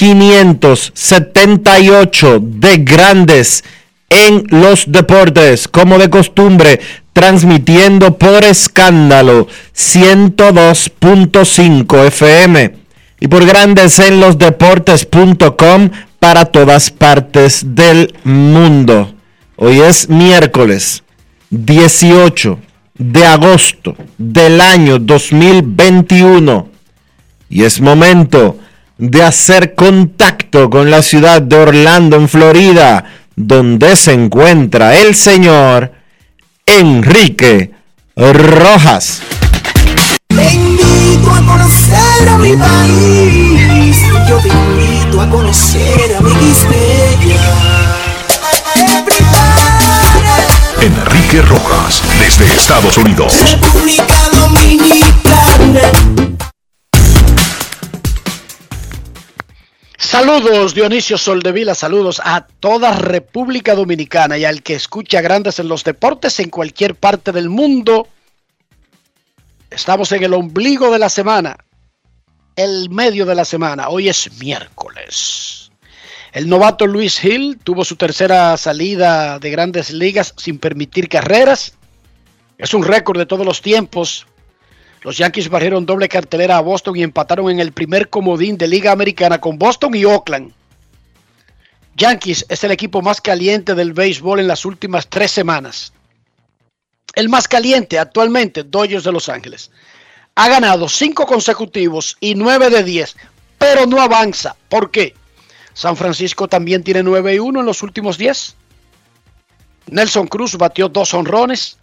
2578 de Grandes en los Deportes, como de costumbre, transmitiendo por escándalo 102.5 FM y por Grandes en los Deportes.com para todas partes del mundo. Hoy es miércoles 18 de agosto del año 2021 y es momento de hacer contacto con la ciudad de Orlando, en Florida, donde se encuentra el señor Enrique Rojas. Te invito a conocer a mi país. Yo te invito a conocer a mi Enrique Rojas, desde Estados Unidos. República Dominicana. Saludos Dionisio Soldevila, saludos a toda República Dominicana y al que escucha grandes en los deportes en cualquier parte del mundo. Estamos en el ombligo de la semana, el medio de la semana. Hoy es miércoles. El novato Luis Hill tuvo su tercera salida de grandes ligas sin permitir carreras. Es un récord de todos los tiempos los Yankees barrieron doble cartelera a Boston y empataron en el primer comodín de Liga Americana con Boston y Oakland. Yankees es el equipo más caliente del béisbol en las últimas tres semanas. El más caliente actualmente, Dodgers de Los Ángeles. Ha ganado cinco consecutivos y nueve de diez, pero no avanza. ¿Por qué? San Francisco también tiene 9 y 1 en los últimos 10. Nelson Cruz batió dos honrones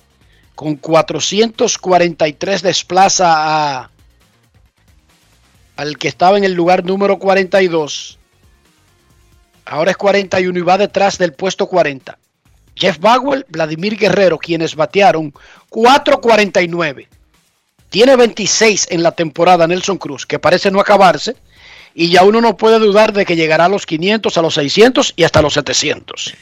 con 443 desplaza a, al que estaba en el lugar número 42. Ahora es 41 y va detrás del puesto 40. Jeff Bagwell, Vladimir Guerrero, quienes batearon 4.49. Tiene 26 en la temporada Nelson Cruz, que parece no acabarse. Y ya uno no puede dudar de que llegará a los 500, a los 600 y hasta los 700.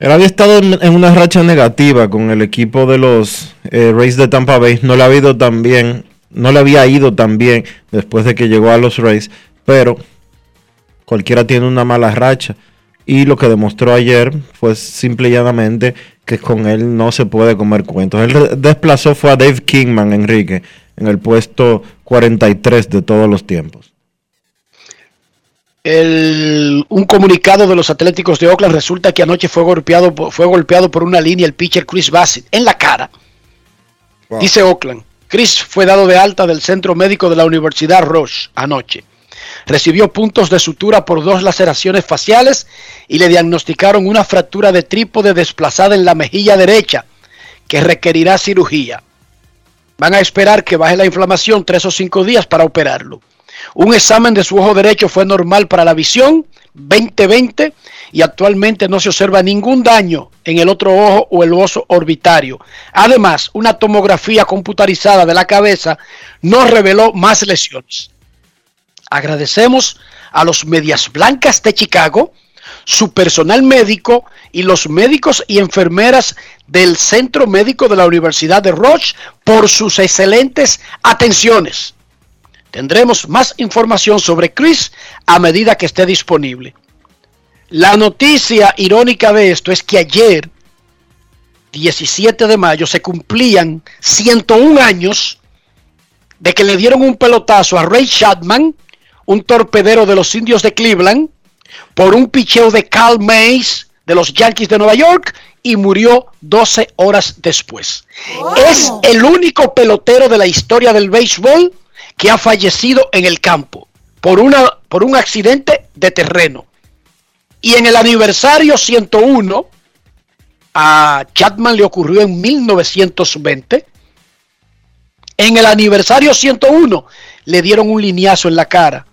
Él había estado en una racha negativa con el equipo de los eh, Rays de Tampa Bay. No le había ido tan bien, no le había ido tan bien después de que llegó a los Rays, pero cualquiera tiene una mala racha. Y lo que demostró ayer fue simple y llanamente que con él no se puede comer cuentos. Él desplazó fue a Dave Kingman, Enrique, en el puesto 43 de todos los tiempos. El, un comunicado de los Atléticos de Oakland resulta que anoche fue golpeado, fue golpeado por una línea el pitcher Chris Bassett en la cara. Wow. Dice Oakland. Chris fue dado de alta del centro médico de la Universidad Roche anoche. Recibió puntos de sutura por dos laceraciones faciales y le diagnosticaron una fractura de trípode desplazada en la mejilla derecha que requerirá cirugía. Van a esperar que baje la inflamación tres o cinco días para operarlo. Un examen de su ojo derecho fue normal para la visión 2020 y actualmente no se observa ningún daño en el otro ojo o el oso orbitario. Además, una tomografía computarizada de la cabeza no reveló más lesiones. Agradecemos a los Medias Blancas de Chicago, su personal médico y los médicos y enfermeras del Centro Médico de la Universidad de Roche por sus excelentes atenciones. Tendremos más información sobre Chris a medida que esté disponible. La noticia irónica de esto es que ayer, 17 de mayo, se cumplían 101 años de que le dieron un pelotazo a Ray Chapman, un torpedero de los indios de Cleveland, por un picheo de Carl Mays de los Yankees de Nueva York y murió 12 horas después. Es el único pelotero de la historia del béisbol que ha fallecido en el campo por, una, por un accidente de terreno. Y en el aniversario 101, a Chapman le ocurrió en 1920. En el aniversario 101 le dieron un lineazo en la cara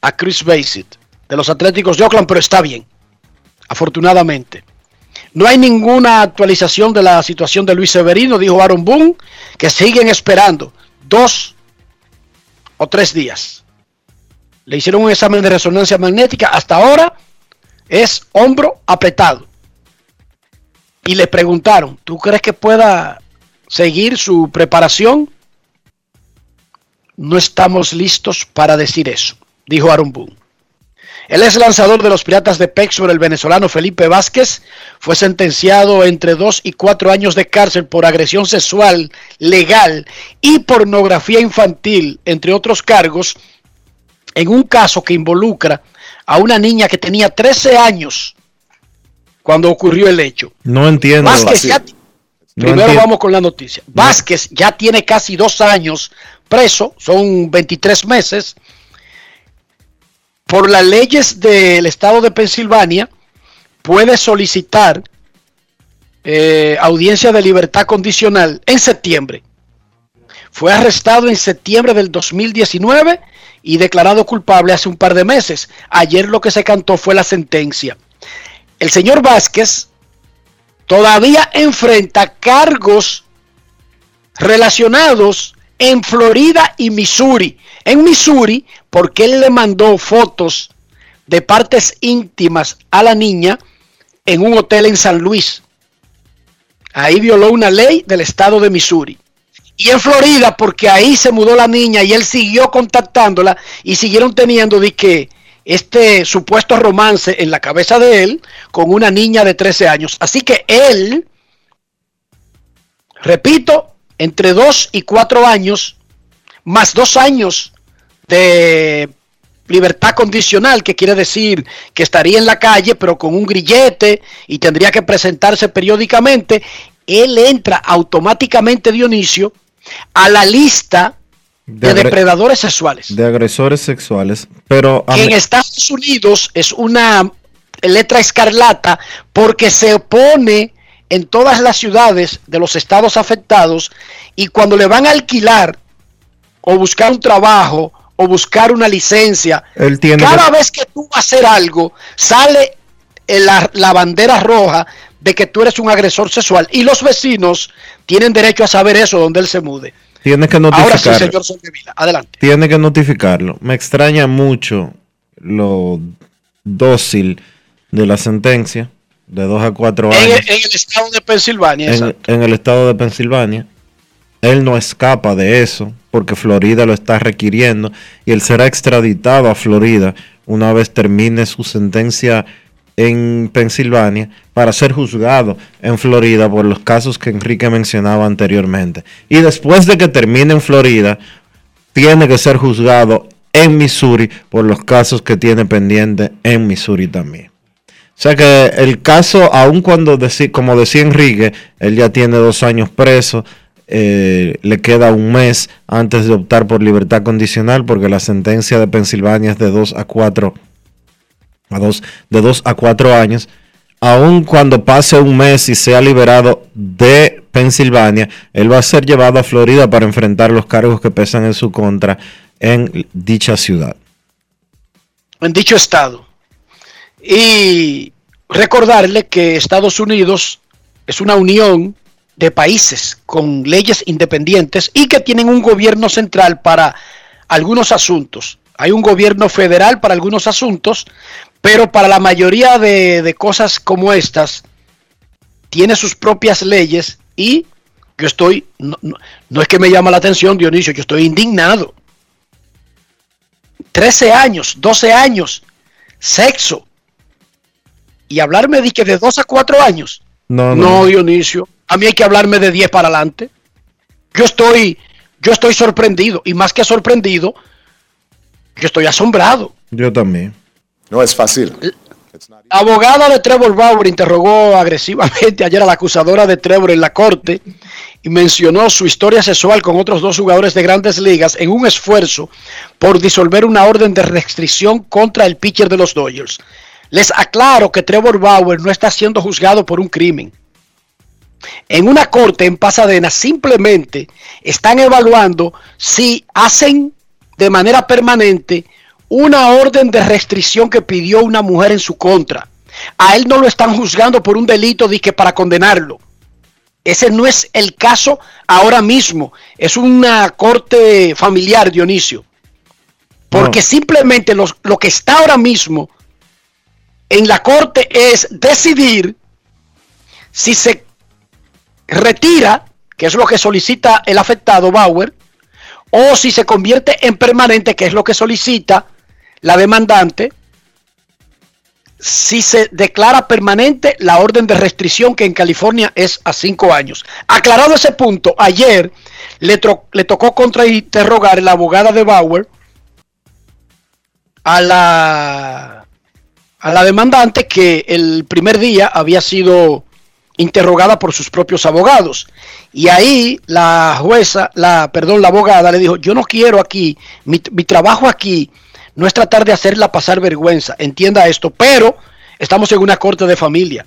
a Chris Bassett de los Atléticos de Oakland, pero está bien, afortunadamente. No hay ninguna actualización de la situación de Luis Severino, dijo Aaron Boone, que siguen esperando dos o tres días. Le hicieron un examen de resonancia magnética, hasta ahora es hombro apretado. Y le preguntaron, ¿tú crees que pueda seguir su preparación? No estamos listos para decir eso, dijo Aaron Boone. El ex lanzador de los Piratas de Pexor, el venezolano Felipe Vázquez, fue sentenciado entre dos y cuatro años de cárcel por agresión sexual legal y pornografía infantil, entre otros cargos, en un caso que involucra a una niña que tenía 13 años cuando ocurrió el hecho. No entiendo. Vázquez ya, primero vamos con la noticia. Vázquez ya tiene casi dos años preso, son 23 meses por las leyes del estado de Pensilvania, puede solicitar eh, audiencia de libertad condicional en septiembre. Fue arrestado en septiembre del 2019 y declarado culpable hace un par de meses. Ayer lo que se cantó fue la sentencia. El señor Vázquez todavía enfrenta cargos relacionados en Florida y Missouri. En Missouri porque él le mandó fotos de partes íntimas a la niña en un hotel en San Luis. Ahí violó una ley del estado de Missouri. Y en Florida, porque ahí se mudó la niña y él siguió contactándola y siguieron teniendo de que este supuesto romance en la cabeza de él con una niña de 13 años. Así que él, repito, entre 2 y 4 años, más 2 años de libertad condicional, que quiere decir que estaría en la calle, pero con un grillete y tendría que presentarse periódicamente, él entra automáticamente, Dionisio, a la lista de, depredadores sexuales. De agresores sexuales, pero... En Estados Unidos es una letra escarlata porque se opone en todas las ciudades de los estados afectados y cuando le van a alquilar o buscar un trabajo o buscar una licencia. Cada vez que tú vas a hacer algo, sale la, la, bandera roja de que tú eres un agresor sexual y los vecinos tienen derecho a saber eso donde él se mude. Tiene que notificarlo. Ahora sí, señor Soldevila, adelante. Tiene que notificarlo. Me extraña mucho lo dócil de la sentencia de dos a cuatro años. En el, estado de Pensilvania. En, en el estado de Pensilvania. Él no escapa de eso porque Florida lo está requiriendo y él será extraditado a Florida una vez termine su sentencia en Pensilvania para ser juzgado en Florida por los casos que Enrique mencionaba anteriormente. Y después de que termine en Florida, tiene que ser juzgado en Missouri por los casos que tiene pendiente en Missouri también. O sea que el caso, aun cuando, como decía Enrique, él ya tiene dos años preso, eh, le queda un mes antes de optar por libertad condicional porque la sentencia de Pensilvania es de 2 a 4 a dos, de 2 a 4 años. Aun cuando pase un mes y sea liberado de Pensilvania, él va a ser llevado a Florida para enfrentar los cargos que pesan en su contra en dicha ciudad. En dicho estado. Y recordarle que Estados Unidos es una unión de países con leyes independientes y que tienen un gobierno central para algunos asuntos. Hay un gobierno federal para algunos asuntos, pero para la mayoría de, de cosas como estas, tiene sus propias leyes y yo estoy, no, no, no, es que me llama la atención, Dionisio, yo estoy indignado. 13 años, 12 años, sexo. Y hablarme de que de 2 a 4 años. No, no, no, Dionisio. A mí hay que hablarme de 10 para adelante. Yo estoy, yo estoy sorprendido. Y más que sorprendido, yo estoy asombrado. Yo también. No es fácil. La abogada de Trevor Bauer interrogó agresivamente ayer a la acusadora de Trevor en la corte y mencionó su historia sexual con otros dos jugadores de grandes ligas en un esfuerzo por disolver una orden de restricción contra el pitcher de los Dodgers. Les aclaro que Trevor Bauer no está siendo juzgado por un crimen. En una corte en Pasadena simplemente están evaluando si hacen de manera permanente una orden de restricción que pidió una mujer en su contra. A él no lo están juzgando por un delito de que para condenarlo. Ese no es el caso ahora mismo. Es una corte familiar, Dionisio. Porque no. simplemente los, lo que está ahora mismo en la corte es decidir si se retira, que es lo que solicita el afectado Bauer, o si se convierte en permanente, que es lo que solicita la demandante, si se declara permanente la orden de restricción que en California es a cinco años. Aclarado ese punto, ayer le, le tocó contrainterrogar la abogada de Bauer a la, a la demandante que el primer día había sido interrogada por sus propios abogados. Y ahí la jueza, la, perdón, la abogada le dijo, yo no quiero aquí, mi, mi trabajo aquí no es tratar de hacerla pasar vergüenza, entienda esto, pero estamos en una corte de familia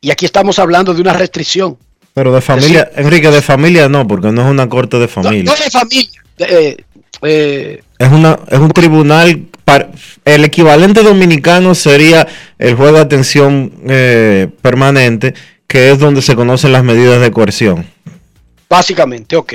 y aquí estamos hablando de una restricción. Pero de familia, decir, Enrique, de familia no, porque no es una corte de familia. No, no de familia. Eh, eh, es, una, es un tribunal, el equivalente dominicano sería el juego de atención eh, permanente, que es donde se conocen las medidas de coerción. Básicamente, ok.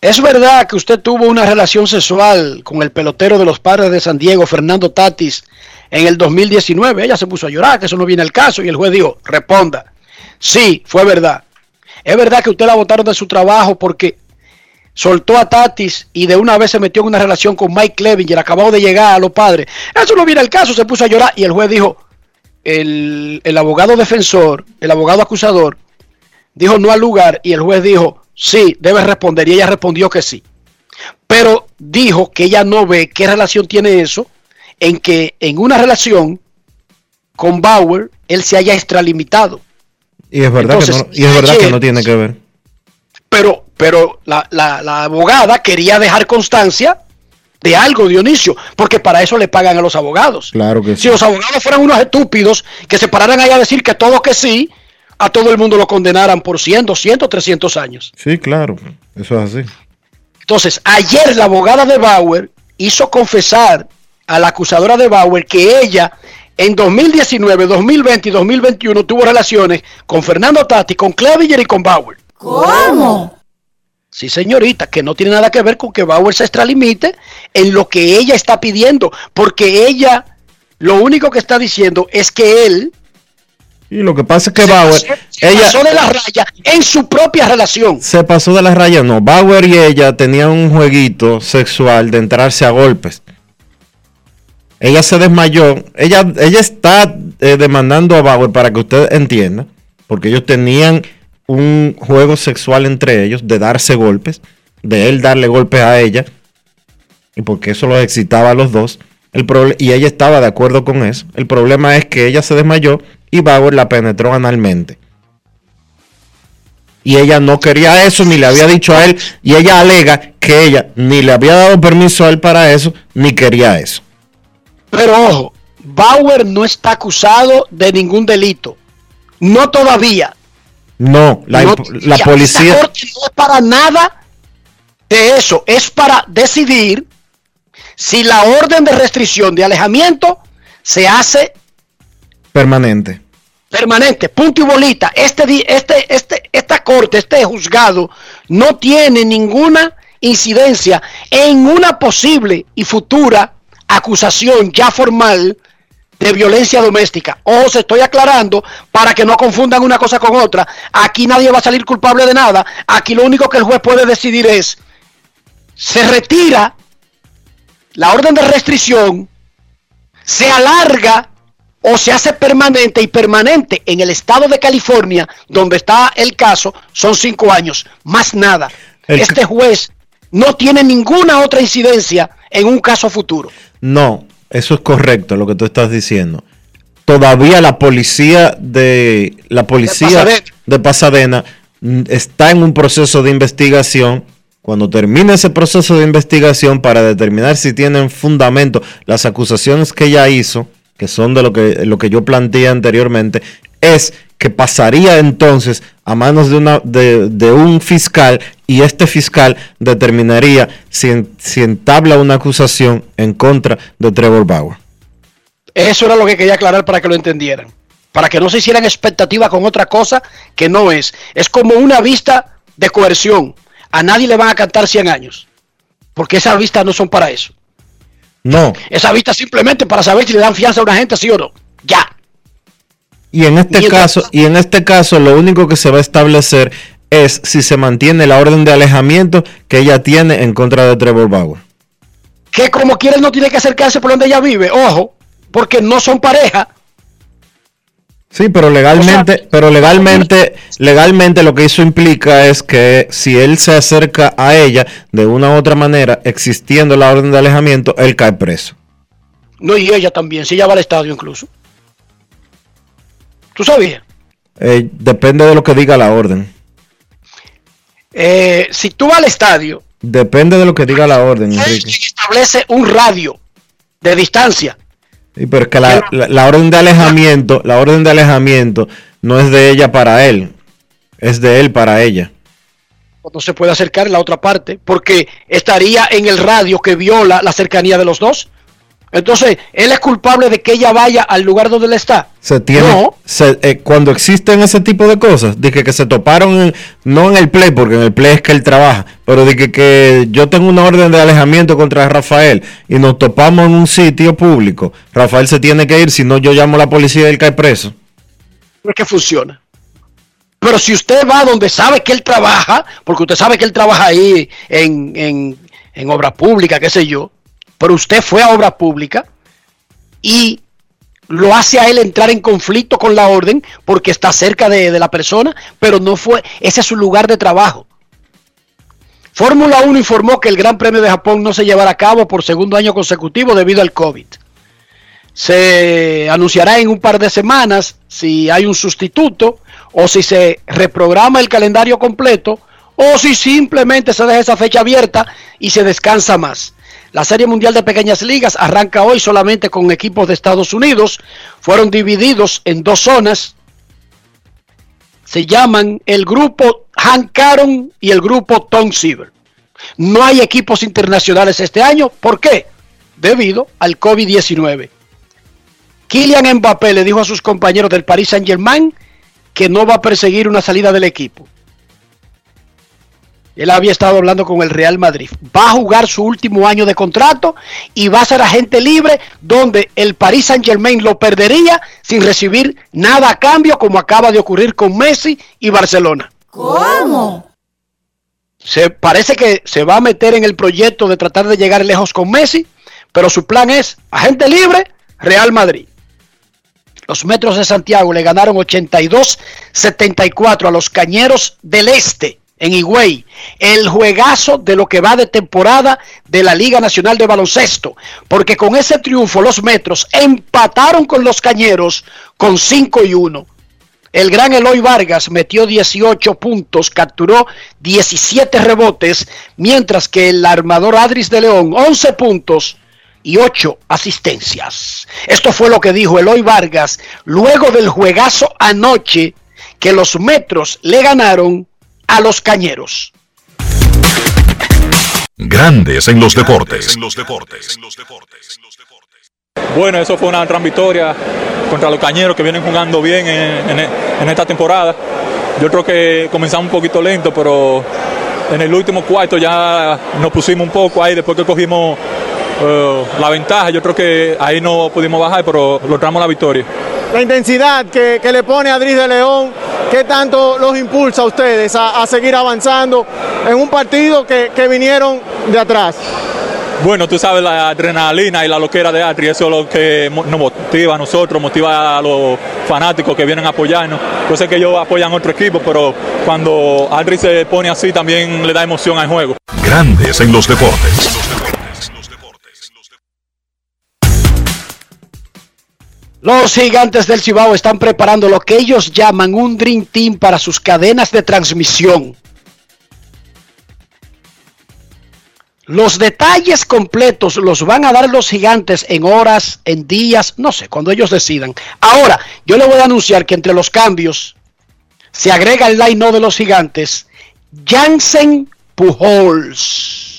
¿Es verdad que usted tuvo una relación sexual con el pelotero de los padres de San Diego, Fernando Tatis, en el 2019? Ella se puso a llorar, que eso no viene al caso, y el juez dijo, responda. Sí, fue verdad. ¿Es verdad que usted la votaron de su trabajo porque soltó a Tatis y de una vez se metió en una relación con Mike Clevinger, acabado de llegar a los padres? Eso no viene al caso, se puso a llorar, y el juez dijo, el, el abogado defensor, el abogado acusador, dijo no al lugar, y el juez dijo, sí, debe responder. Y ella respondió que sí. Pero dijo que ella no ve qué relación tiene eso en que en una relación con Bauer él se haya extralimitado. Y es verdad, Entonces, que, no, y es verdad ayer, que no tiene que ver. Pero, pero la, la, la, abogada quería dejar constancia de algo, Dionisio, porque para eso le pagan a los abogados. Claro que si sí. los abogados fueran unos estúpidos que se pararan ahí a decir que todo que sí, a todo el mundo lo condenaran por 100, 200, 300 años. Sí, claro, eso es así. Entonces, ayer la abogada de Bauer hizo confesar a la acusadora de Bauer que ella en 2019, 2020 y 2021 tuvo relaciones con Fernando Tati, con Clevinger y con Bauer. ¿Cómo? Sí, señorita, que no tiene nada que ver con que Bauer se extralimite en lo que ella está pidiendo, porque ella lo único que está diciendo es que él y lo que pasa es que se Bauer. Pasó, se ella pasó de la raya en su propia relación. Se pasó de la raya, no. Bauer y ella tenían un jueguito sexual de entrarse a golpes. Ella se desmayó. Ella, ella está eh, demandando a Bauer para que usted entienda. Porque ellos tenían un juego sexual entre ellos de darse golpes. De él darle golpes a ella. Y porque eso los excitaba a los dos. El y ella estaba de acuerdo con eso. El problema es que ella se desmayó y Bauer la penetró analmente. Y ella no quería eso, ni le había dicho a él, y ella alega que ella ni le había dado permiso a él para eso, ni quería eso. Pero ojo, Bauer no está acusado de ningún delito. No todavía. No, la, no, la policía. no es para nada de eso, es para decidir si la orden de restricción de alejamiento se hace Permanente. Permanente, punto y bolita. Este, este, este, esta corte, este juzgado, no tiene ninguna incidencia en una posible y futura acusación ya formal de violencia doméstica. Ojo, se estoy aclarando para que no confundan una cosa con otra. Aquí nadie va a salir culpable de nada. Aquí lo único que el juez puede decidir es, se retira la orden de restricción, se alarga o se hace permanente y permanente en el estado de California, donde está el caso, son cinco años, más nada. El- Este juez no tiene ninguna otra incidencia en un caso futuro. No, eso es correcto lo que tú estás diciendo. Todavía la policía de la policía Pasadena. de Pasadena está en un proceso de investigación. Cuando termine ese proceso de investigación para determinar si tienen fundamento las acusaciones que ella hizo, que son de lo que, lo que yo planteé anteriormente, es que pasaría entonces a manos de, una, de, de un fiscal y este fiscal determinaría si, en- si entabla una acusación en contra de Trevor Bauer. Eso era lo que quería aclarar para que lo entendieran. Para que no se hicieran expectativas con otra cosa que no es. Es como una vista de coerción. A nadie le van a cantar 100 años. Porque esas vistas no son para eso. No, Esa vista simplemente para saber si le dan fianza a una gente, sí o no. Ya. Y en este caso, y en este caso lo único que se va a establecer es si se mantiene la orden de alejamiento que ella tiene en contra de Trevor Bauer. Que como quiera no tiene que acercarse por donde ella vive. Ojo. Porque no son pareja. Sí, pero legalmente, O sea, pero legalmente, legalmente lo que eso implica es que si él se acerca a ella de una u otra manera, existiendo la orden de alejamiento, él cae preso. No, y ella también. Si ella va al estadio incluso. ¿Tú sabías? Eh, depende de lo que diga la orden. Eh, si tú vas al estadio, Depende de lo que diga la orden, Enrique. establece un radio de distancia. Sí, pero es que la, la- la orden de alejamiento, la orden de alejamiento no es de ella para él, es de él para ella. No se puede acercar en la otra parte porque estaría en el radio que viola la cercanía de los dos. Entonces, él es culpable de que ella vaya al lugar donde él está. Se tiene, No. se- eh, cuando existen ese tipo de cosas, de que, que se toparon, en- no en el play, porque en el play es que él trabaja, pero de que, que yo tengo una orden de alejamiento contra Rafael y nos topamos en un sitio público, Rafael se tiene que ir, si no yo llamo a la policía y él cae preso. No es que funciona. Pero si usted va donde sabe que él trabaja, porque usted sabe que él trabaja ahí en, en, en obra pública, qué sé yo, pero usted fue a obra pública y lo hace a él entrar en conflicto con la orden porque está cerca de, de la persona, pero no fue, ese es su lugar de trabajo. Fórmula 1 informó que el Gran Premio de Japón no se llevará a cabo por segundo año consecutivo debido al COVID. Se anunciará en un par de semanas si hay un sustituto o si se reprograma el calendario completo o si simplemente se deja esa fecha abierta y se descansa más. La Serie Mundial de Pequeñas Ligas arranca hoy solamente con equipos de Estados Unidos. Fueron divididos en dos zonas. Se llaman el grupo Hank Aaron y el grupo Tom Seaver. No hay equipos internacionales este año. ¿Por qué? Debido al COVID-19. Kylian Mbappé le dijo a sus compañeros del Paris Saint Germain que no va a perseguir una salida del equipo. Él había estado hablando con el Real Madrid. Va a jugar su último año de contrato y va a ser agente libre donde el Paris Saint Germain lo perdería sin recibir nada a cambio como acaba de ocurrir con Messi y Barcelona. ¿Cómo? Se parece que se va a meter en el proyecto de tratar de llegar lejos con Messi, pero su plan es agente libre, Real Madrid. Los Metros de Santiago le ganaron 82-74 a los Cañeros del Este en Higüey. El juegazo de lo que va de temporada de la Liga Nacional de Baloncesto. Porque con ese triunfo los Metros empataron con los Cañeros con 5 y 1. El gran Eloy Vargas metió 18 puntos, capturó 17 rebotes, mientras que el armador Adris de León 11 puntos y 8 asistencias. Esto fue lo que dijo Eloy Vargas luego del juegazo anoche que los Metros le ganaron a los Cañeros. Grandes en los deportes. Bueno, eso fue una gran victoria contra los cañeros que vienen jugando bien en, esta temporada. Yo creo que comenzamos un poquito lento, pero en el último cuarto ya nos pusimos un poco ahí después que cogimos eh, la ventaja. Yo creo que ahí no pudimos bajar, pero logramos la victoria. La intensidad que, le pone Adris de León, ¿qué tanto los impulsa a ustedes a, seguir avanzando en un partido que, que vinieron de atrás? Bueno, tú sabes la adrenalina y la loquera de Adri, eso es lo que nos motiva a nosotros, motiva a los fanáticos que vienen a apoyarnos. Yo sé que ellos apoyan otro equipo, pero cuando Adri se pone así también le da emoción al juego. Grandes en los deportes. Los gigantes del Cibao están preparando lo que ellos llaman un Dream Team para sus cadenas de transmisión. Los detalles completos los van a dar los gigantes en horas, en días, no sé, cuando ellos decidan. Ahora, yo le voy a anunciar que entre los cambios se agrega el line de los gigantes Jansen Pujols.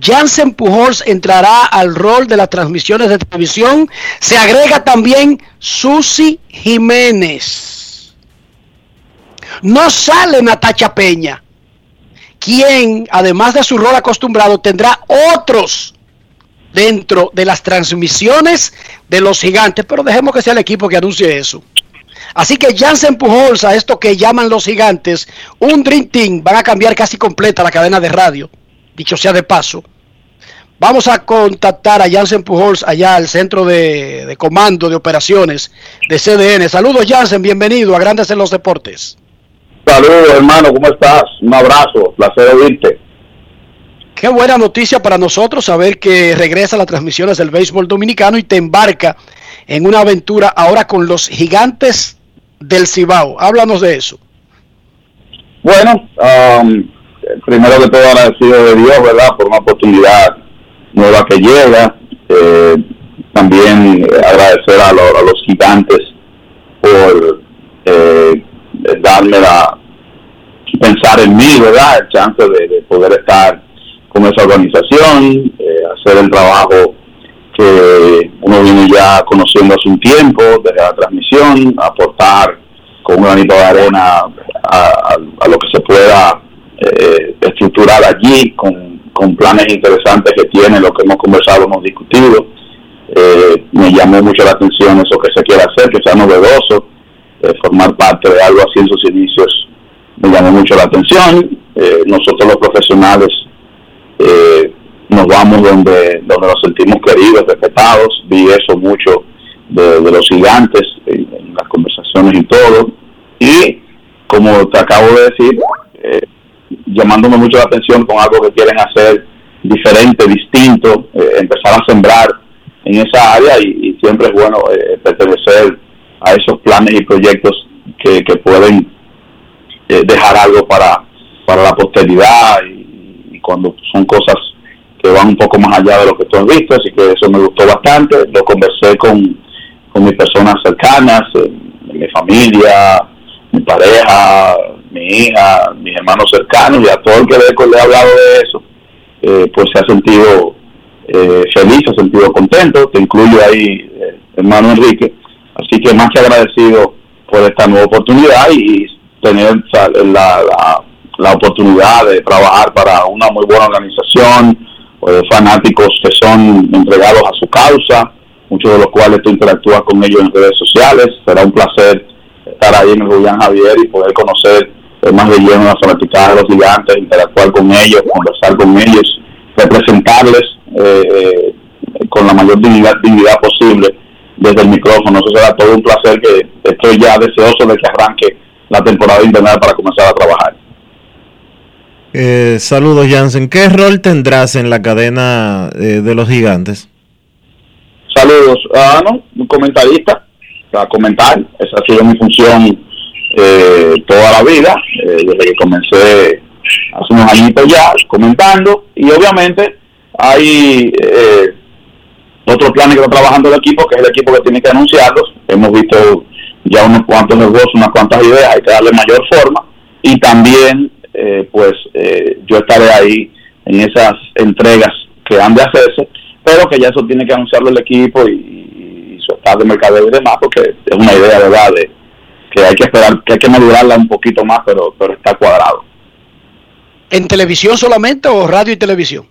Jansen Pujols entrará al rol de las transmisiones de televisión. Se agrega también Susi Jiménez. No sale Natacha Peña quien, además de su rol acostumbrado, tendrá otros dentro de las transmisiones de los gigantes, pero dejemos que sea el equipo que anuncie eso. Así que Jansen Pujols a esto que llaman los gigantes, un Dream Team, van a cambiar casi completa la cadena de radio, dicho sea de paso. Vamos a contactar a Jansen Pujols allá al centro de, de comando de operaciones de CDN. Saludos Jansen, bienvenido a Grandes en los Deportes. Saludos, hermano, ¿cómo estás? Un abrazo, placer oírte. Qué buena noticia para nosotros saber que regresa a las transmisiones del béisbol dominicano y te embarca en una aventura ahora con los gigantes del Cibao. Háblanos de eso. Bueno, um, primero que todo agradecido de Dios, ¿verdad? Por una oportunidad nueva que llega. Eh, también agradecer a, a, los gigantes por eh, darme la pensar en mí, ¿verdad? El chance de, poder estar con esa organización, eh, hacer el trabajo que uno viene ya conociendo hace un tiempo, desde la transmisión, aportar con un granito de arena a, lo que se pueda eh, estructurar allí, con, con, planes interesantes que tiene, lo que hemos conversado, hemos discutido. Eh, me llamó mucho la atención eso que se quiere hacer, que sea novedoso, formar parte de algo así en sus inicios me llamó mucho la atención. Eh, nosotros los profesionales eh, nos vamos donde, donde nos sentimos queridos, respetados. Vi eso mucho de, los gigantes en, las conversaciones y todo. Y como te acabo de decir, eh, llamándome mucho la atención con algo que quieren hacer diferente, distinto, empezar a sembrar en esa área y, siempre es bueno pertenecer a esos planes y proyectos que, que pueden eh, dejar algo para, para la posteridad y, cuando son cosas que van un poco más allá de lo que tú has visto, así que eso me gustó bastante, lo conversé con, con mis personas cercanas, eh, mi familia, mi pareja, mi hija, mis hermanos cercanos y a todo el que le he hablado de eso, eh, pues se ha sentido feliz, se ha sentido contento, te incluyo ahí, hermano Enrique, así que más que agradecido por esta nueva oportunidad y, tener la, la, oportunidad de trabajar para una muy buena organización, de fanáticos que son entregados a su causa, muchos de los cuales tú interactúas con ellos en redes sociales. Será un placer estar ahí en el Julián Javier y poder conocer más de lleno las fanaticadas de los gigantes, interactuar con ellos, conversar con ellos, representarles eh, eh, con la mayor dignidad, dignidad posible desde el micrófono. Eso será todo un placer que estoy ya deseoso de que arranque la temporada invernal para comenzar a trabajar. Eh, saludos Jansen, ¿qué rol tendrás en la cadena eh, de los gigantes? Saludos, ah, no, un comentarista, para comentar, esa ha sido mi función eh, toda la vida, desde que comencé hace unos añitos ya, comentando, y obviamente hay otros planes que está trabajando el equipo, que es el equipo que tiene que anunciarlos, hemos visto ya unos cuantos negocios, unas cuantas ideas, hay que darle mayor forma. Y también eh, pues eh, yo estaré ahí en esas entregas que han de hacerse pero que ya eso tiene que anunciarlo el equipo y, y soltar de mercadeo y demás, porque es una idea, ¿verdad?, de que hay que esperar, que hay que madurarla un poquito más, pero, pero está cuadrado. ¿En televisión solamente o radio y televisión?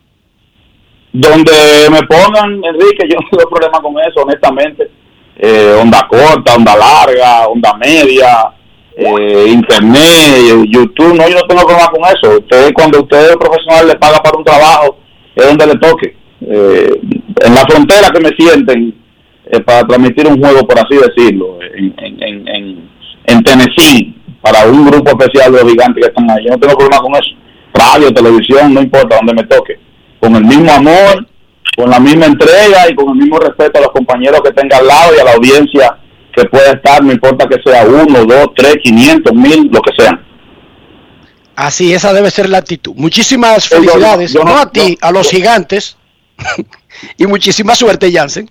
Donde me pongan, Enrique, yo no tengo problema con eso, honestamente. Eh, onda corta, onda larga, onda media, eh, internet, YouTube, no, yo no tengo problema con eso. Usted, cuando usted es profesional, le paga para un trabajo, es donde le toque. Eh, en la frontera que me sienten eh, para transmitir un juego, por así decirlo, en, en, en, en Tennessee, para un grupo especial de los gigantes que están ahí. Yo no tengo problema con eso. Radio, televisión, no importa donde me toque. Con el mismo amor, con la misma entrega y con el mismo respeto a los compañeros que tenga al lado y a la audiencia que pueda estar, no importa que sea uno, dos, tres, quinientos, mil, lo que sea. Así, esa debe ser la actitud. Muchísimas yo- felicidades, yo no, no- a ti, yo- a los gigantes. y muchísima suerte, Jansen.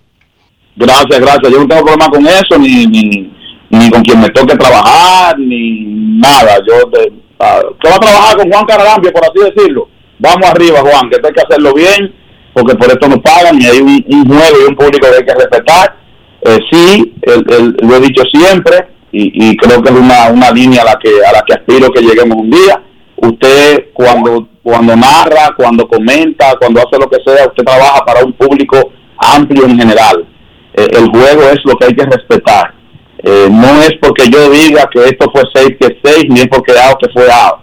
Gracias, gracias. Yo no tengo problema con eso, ni, ni, ni con quien me toque trabajar, ni nada. Yo, de, ah, ¿qué va a trabajar con Juan Cararampio, por así decirlo? Vamos arriba, Juan, que esto hay que hacerlo bien, porque por esto nos pagan y hay un, un y un público que hay que respetar. Eh, sí, el- lo he dicho siempre y, y creo que es una, una línea a la que a la que aspiro que lleguemos un día. Usted cuando cuando narra, cuando comenta, cuando hace lo que sea, usted trabaja para un público amplio en general. Eh, el juego es lo que hay que respetar. Eh, no es porque yo diga que esto fue 6 que es 6, ni es porque out que fue out.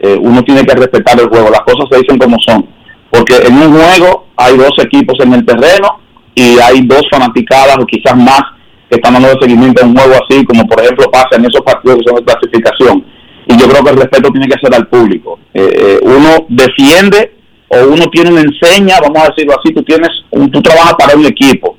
Eh, uno tiene que respetar el juego. Las cosas se dicen como son. Porque en un juego hay dos equipos en el terreno y hay dos fanaticadas o quizás más que están dando seguimiento a un juego así, como por ejemplo pasa en esos partidos que son de clasificación. Y yo creo que el respeto tiene que ser al público. Eh, eh, uno defiende o uno tiene una enseña, vamos a decirlo así, tú tienes, tú trabajas para un equipo,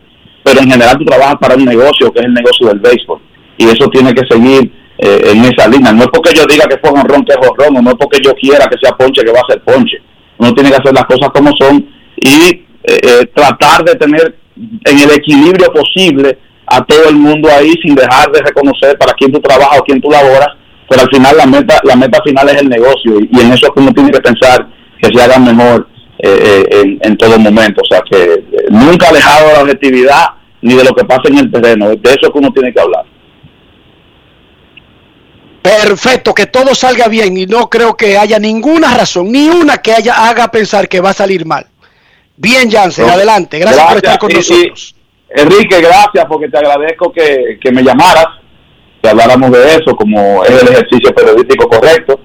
pero en general tú trabajas para un negocio que es el negocio del béisbol y eso tiene que seguir eh, en esa línea. No es porque yo diga que fue honrón que es honrón, no es porque yo quiera que sea ponche que va a ser ponche. Uno tiene que hacer las cosas como son y eh, eh, tratar de tener en el equilibrio posible a todo el mundo ahí sin dejar de reconocer para quién tú trabajas o quién tú laboras, pero al final la meta la meta final es el negocio y, y en eso es que uno tiene que pensar que se haga mejor eh, eh, en, en todo momento. O sea, que eh, nunca alejado de la objetividad ni de lo que pasa en el terreno. De eso es que uno tiene que hablar. Perfecto, que todo salga bien y no creo que haya ninguna razón, ni una que haya haga pensar que va a salir mal. Bien, Jansen, No. adelante. Gracias, por estar con y- y, nosotros. Enrique, gracias porque te agradezco que, que me llamaras, que habláramos de eso, como es el ejercicio periodístico correcto.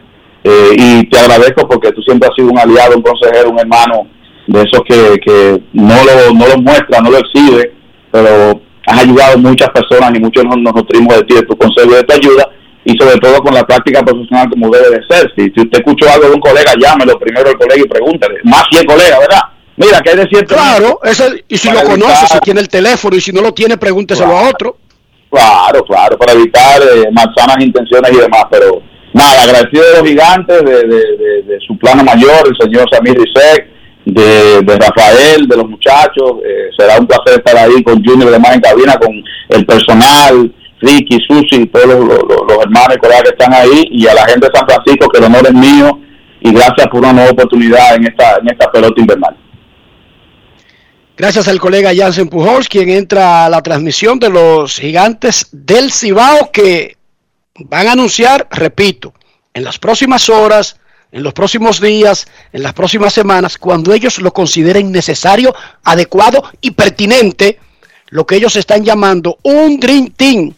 Eh, y te agradezco porque tú siempre has sido un aliado, un consejero, un hermano de esos que, que no, lo, no lo muestra, no lo exhibe, pero has ayudado a muchas personas y muchos nos, nos nutrimos de ti, de tu consejo y de tu ayuda, y sobre todo con la práctica profesional como debe de ser. Si, si usted escuchó algo de un colega, llámelo primero al colega y pregúntale. Más si es colega, ¿verdad? Mira, que hay de cierto. Claro, ese- y si lo Para conoce, evitar- si tiene el teléfono, y si no lo tiene, pregúnteselo a otro. Claro, claro, para evitar eh, malsanas intenciones y demás, pero nada, agradecido de los gigantes, de, de- de- de su plano mayor, el señor Samir Rizek, de, de Rafael, de los muchachos, eh, será un placer estar ahí con Junior y demás en cabina, con el personal, Ricky, Susi, todos los- los hermanos y colegas que están ahí, y a la gente de San Francisco, que el honor es mío, y gracias por una nueva oportunidad en esta, en esta pelota invernal. Gracias al colega Jansen Pujols, quien entra a la transmisión de los gigantes del Cibao, que van a anunciar, repito, en las próximas horas, en los próximos días, en las próximas semanas, cuando ellos lo consideren necesario, adecuado y pertinente, lo que ellos están llamando un Dream Team.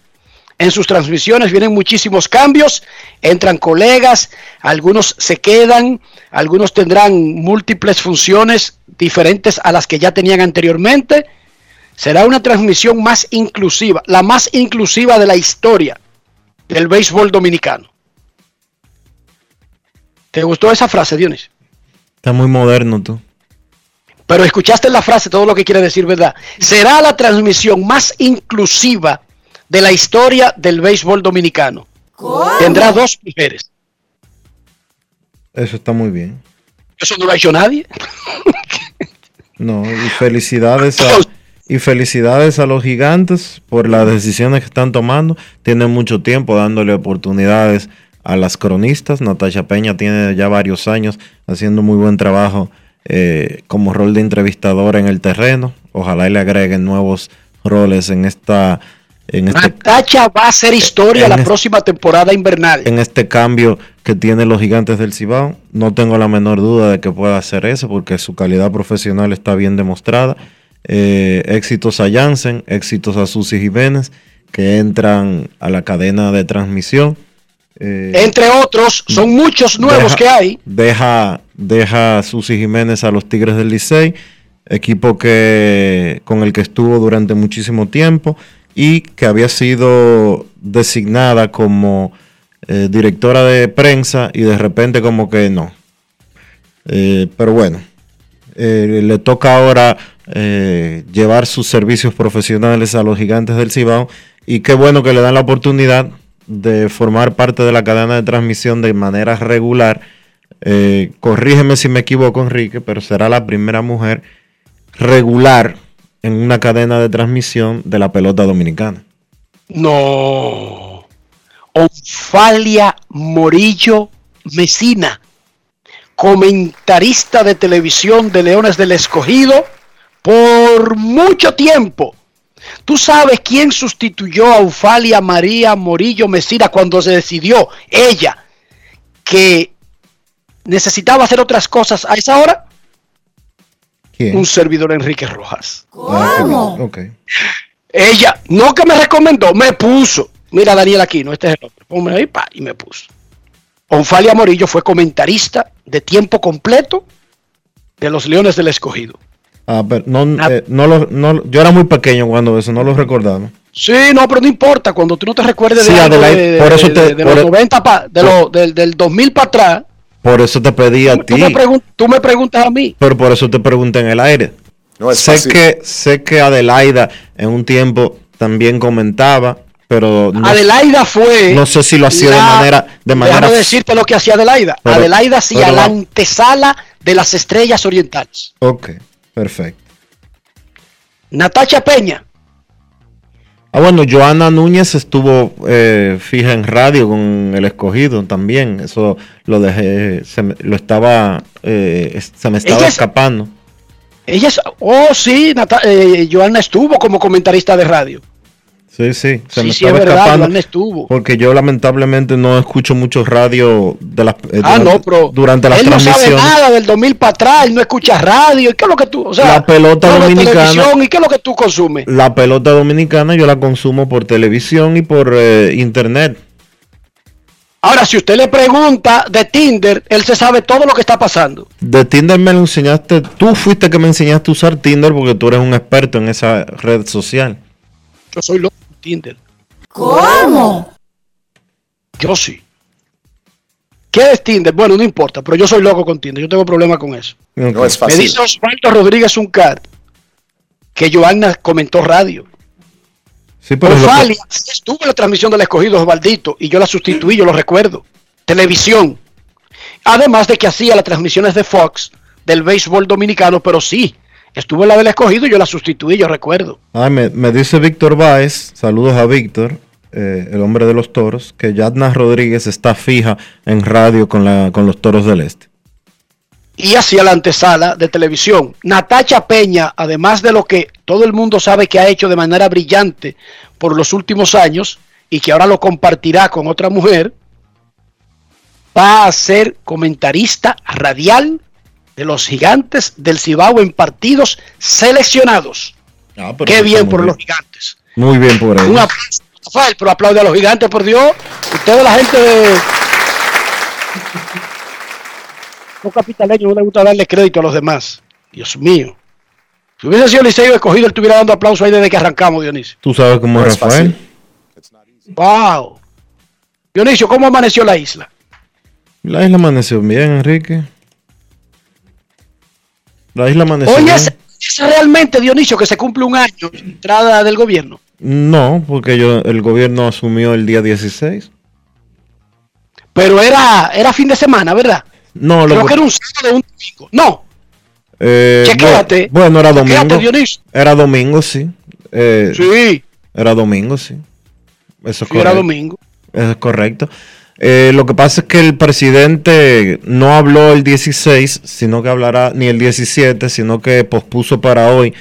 En sus transmisiones vienen muchísimos cambios, entran colegas, algunos se quedan, algunos tendrán múltiples funciones diferentes a las que ya tenían anteriormente. Será una transmisión más inclusiva, la más inclusiva de la historia del béisbol dominicano. ¿Te gustó esa frase, Dionis? Está muy moderno tú. Pero escuchaste la frase, todo lo que quiere decir, ¿verdad? Será la transmisión más inclusiva de la historia del béisbol dominicano. Tendrá dos mujeres. Eso está muy bien. Eso no lo ha hecho nadie. No, y felicidades a, y felicidades a los gigantes por las decisiones que están tomando. Tienen mucho tiempo dándole oportunidades a las cronistas. Natasha Peña tiene ya varios años haciendo muy buen trabajo eh, como rol de entrevistadora en el terreno. Ojalá y le agreguen nuevos roles en esta... En este, Natacha va a hacer historia la este- próxima temporada invernal. en este cambio que tienen los gigantes del Cibao. No tengo la menor duda de que pueda hacer eso porque su calidad profesional está bien demostrada. Eh, éxitos a Jansen, éxitos a Susi Jiménez, que entran a la cadena de transmisión. Eh, Entre otros, son muchos nuevos deja- que hay. Deja, deja a Susi Jiménez a los Tigres del Licey, equipo que, con el que estuvo durante muchísimo tiempo y que había sido designada como eh, directora de prensa y de repente como que no. Eh, pero bueno, le toca ahora eh, llevar sus servicios profesionales a los gigantes del Cibao y qué bueno que le dan la oportunidad de formar parte de la cadena de transmisión de manera regular. Eh, corrígeme si me equivoco, Enrique, pero será la primera mujer regular en una cadena de transmisión de la pelota dominicana. No. Onfalia Morillo Mesina, comentarista de televisión de Leones del Escogido por mucho tiempo. ¿Tú sabes quién sustituyó a Onfalia María Morillo Mesina cuando se decidió ella que necesitaba hacer otras cosas a esa hora? ¿Quién? Un servidor Enrique Rojas. Ah, ok, ok. Ella, no que me recomendó, me puso. Mira, Daniel Aquino, este es el hombre. Ponme ahí, pa, y me puso. Onfalia Morillo fue comentarista de tiempo completo de los Leones del Escogido. Ah, pero no, Ah. eh, no lo- no- yo era muy pequeño cuando eso, no lo recordaba. Sí, no, pero no importa, cuando tú no te recuerdes Sí, de, Adelaide, de, de- por eso de- te- de por los e- 90 pa- de por- lo- del, del 2000 para atrás, Por eso te pedí a tú, ti, tú me preguntas a mí. pero por eso te pregunté en el aire. No es sé fácil. que sé que Adelaida en un tiempo también comentaba, pero no, Adelaida fue. no sé si lo hacía de manera de manera Déjame decirte lo que hacía Adelaida. Pero- Adelaida hacía pero la antesala de las estrellas orientales. Ok, perfecto. Natacha Peña, Ah, bueno, Joana Núñez estuvo eh, fija en radio con el escogido también. Eso lo dejé, se me, lo estaba, eh, se me estaba Ella es- escapando. ella es. Oh, sí, Nata- eh, Joana estuvo como comentarista de radio. Sí, sí, se Sí, me sí, estaba es verdad, escapando. Estuvo. Porque yo lamentablemente no escucho mucho radio de las, eh, Ah, durante, no, pero durante las él no sabe nada del 2000 para atrás, él no escucha radio. ¿Y qué es lo que tú, o sea, La pelota no dominicana- ¿Y qué es lo que tú consumes? La pelota dominicana yo la consumo por televisión y por eh, internet. Ahora, si usted le pregunta de Tinder, él se sabe todo lo que está pasando. De Tinder me lo enseñaste, tú fuiste que me enseñaste a usar Tinder porque tú eres un experto en esa red social. Yo soy loco Tinder. ¿Cómo? Yo sí. ¿Qué es Tinder? Bueno, no importa, pero yo soy loco con Tinder. Yo tengo problema con eso. No es Me fácil. dice Osvaldo Rodríguez Uncar que Joanna comentó radio. Sí, pero lo que- estuvo en la transmisión del escogido Osvaldito y yo la sustituí, yo lo recuerdo. Televisión. Además de que hacía las transmisiones de Fox del béisbol dominicano, pero sí, estuvo en la del escogido y yo la sustituí, yo recuerdo. Ay, me, me dice Víctor Báez, saludos a Víctor, eh, el hombre de los toros, que Yadna Rodríguez está fija en radio con, la, con los toros del este. y hacía la antesala de televisión. Natacha Peña, además de lo que todo el mundo sabe que ha hecho de manera brillante por los últimos años y que ahora lo compartirá con otra mujer, va a ser comentarista radial de los gigantes del Cibao en partidos seleccionados. Ah, pero Qué bien por los gigantes. Muy bien por Un ellos. aplauso, Rafael, pero aplaude a los gigantes, por Dios. Ustedes, la gente de. Los capitaleños no les gusta darle crédito a los demás. Dios mío. Si hubiese sido Liceo escogido, él estuviera dando aplauso ahí desde que arrancamos, Dionisio. Tú sabes cómo No es es Rafael. fácil. ¡Wow! Dionisio, ¿cómo amaneció la isla? La isla amaneció bien, Enrique. La isla Hoy es, es realmente, Dionisio, que se cumple un año de entrada del gobierno. No, porque yo, el gobierno asumió el día 16. Pero era, era fin de semana, ¿verdad? No, lo Creo que- era un sábado un domingo. No, eh, Chequéate. bu- Bueno, era domingo. Dionisio. Era domingo, sí. Eh, sí, Era domingo, sí. Eso es sí, era domingo. Eso es correcto. Eh, lo que pasa es que el presidente no habló el 16, sino que hablará ni el 17, sino que pospuso para hoy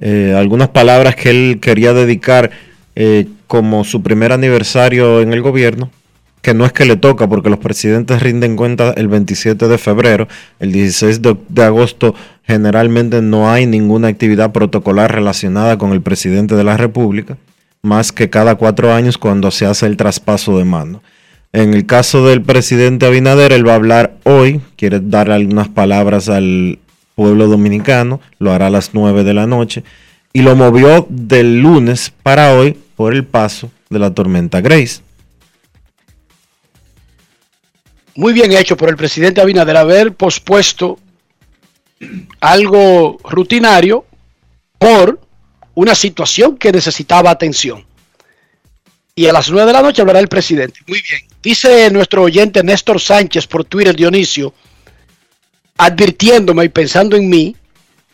eh, algunas palabras que él quería dedicar eh, como su primer aniversario en el gobierno, que no es que le toca porque los presidentes rinden cuenta el 27 de febrero, el 16 de, de agosto generalmente no hay ninguna actividad protocolar relacionada con el presidente de la República, más que cada cuatro años cuando se hace el traspaso de mando. En el caso del presidente Abinader, él va a hablar hoy, quiere dar algunas palabras al pueblo dominicano, lo hará a las 9 de la noche, y lo movió del lunes para hoy por el paso de la tormenta Grace. Muy bien hecho por el presidente Abinader haber pospuesto algo rutinario por una situación que necesitaba atención. Y a las 9 de la noche hablará el presidente. Muy bien. Dice nuestro oyente Néstor Sánchez por Twitter, Dionisio, advirtiéndome y pensando en mí.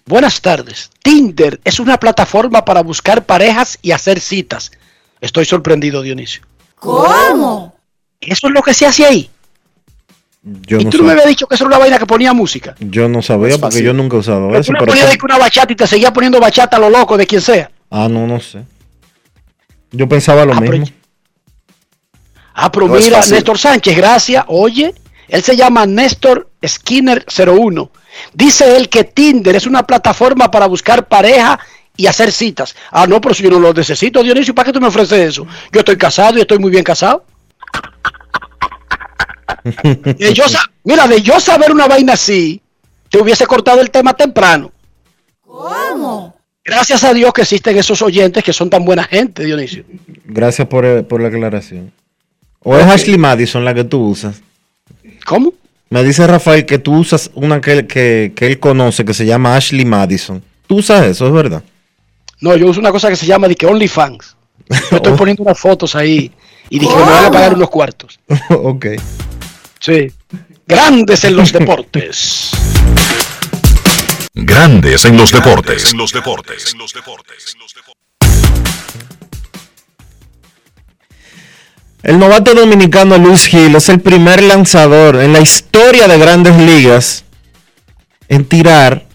Buenas tardes. Tinder es una plataforma para buscar parejas y hacer citas. Estoy sorprendido, Dionisio. ¿Cómo? Eso es lo que se hace ahí. Yo y no, tú no me habías dicho que eso era una vaina que ponía música. yo no sabía porque yo nunca he usado Pero eso. tú le ponías una bachata y te seguía poniendo bachata a lo loco de quien sea. Ah, no, no sé. Yo pensaba lo Ah, pero- mismo. Ah, pero No es mira. Néstor Sánchez, gracias. Oye, él se llama Néstor Skinner 01. Dice él que Tinder es una plataforma para buscar pareja y hacer citas. Ah, no, pero si yo no lo necesito, Dionisio, ¿para qué tú me ofreces eso? Yo estoy casado y estoy muy bien casado. De yo mira, de yo saber una vaina así, te hubiese cortado el tema temprano. ¿Cómo? Gracias a Dios que existen esos oyentes que son tan buena gente, Dionisio. Gracias por, eh, por la aclaración. ¿O es Ashley Madison la que tú usas? ¿Cómo? Me dice Rafael que tú usas una que, él- que, que él conoce que se llama Ashley Madison. ¿Tú usas eso, es verdad? No, yo uso una cosa que se llama que OnlyFans. Yo estoy Oh. poniendo unas fotos ahí y dije que me van a pagar unos cuartos. ok. Sí. Grandes en los deportes. Grandes en los deportes. En los deportes. El novato dominicano Luis Gil es el primer lanzador en la historia de grandes ligas en tirar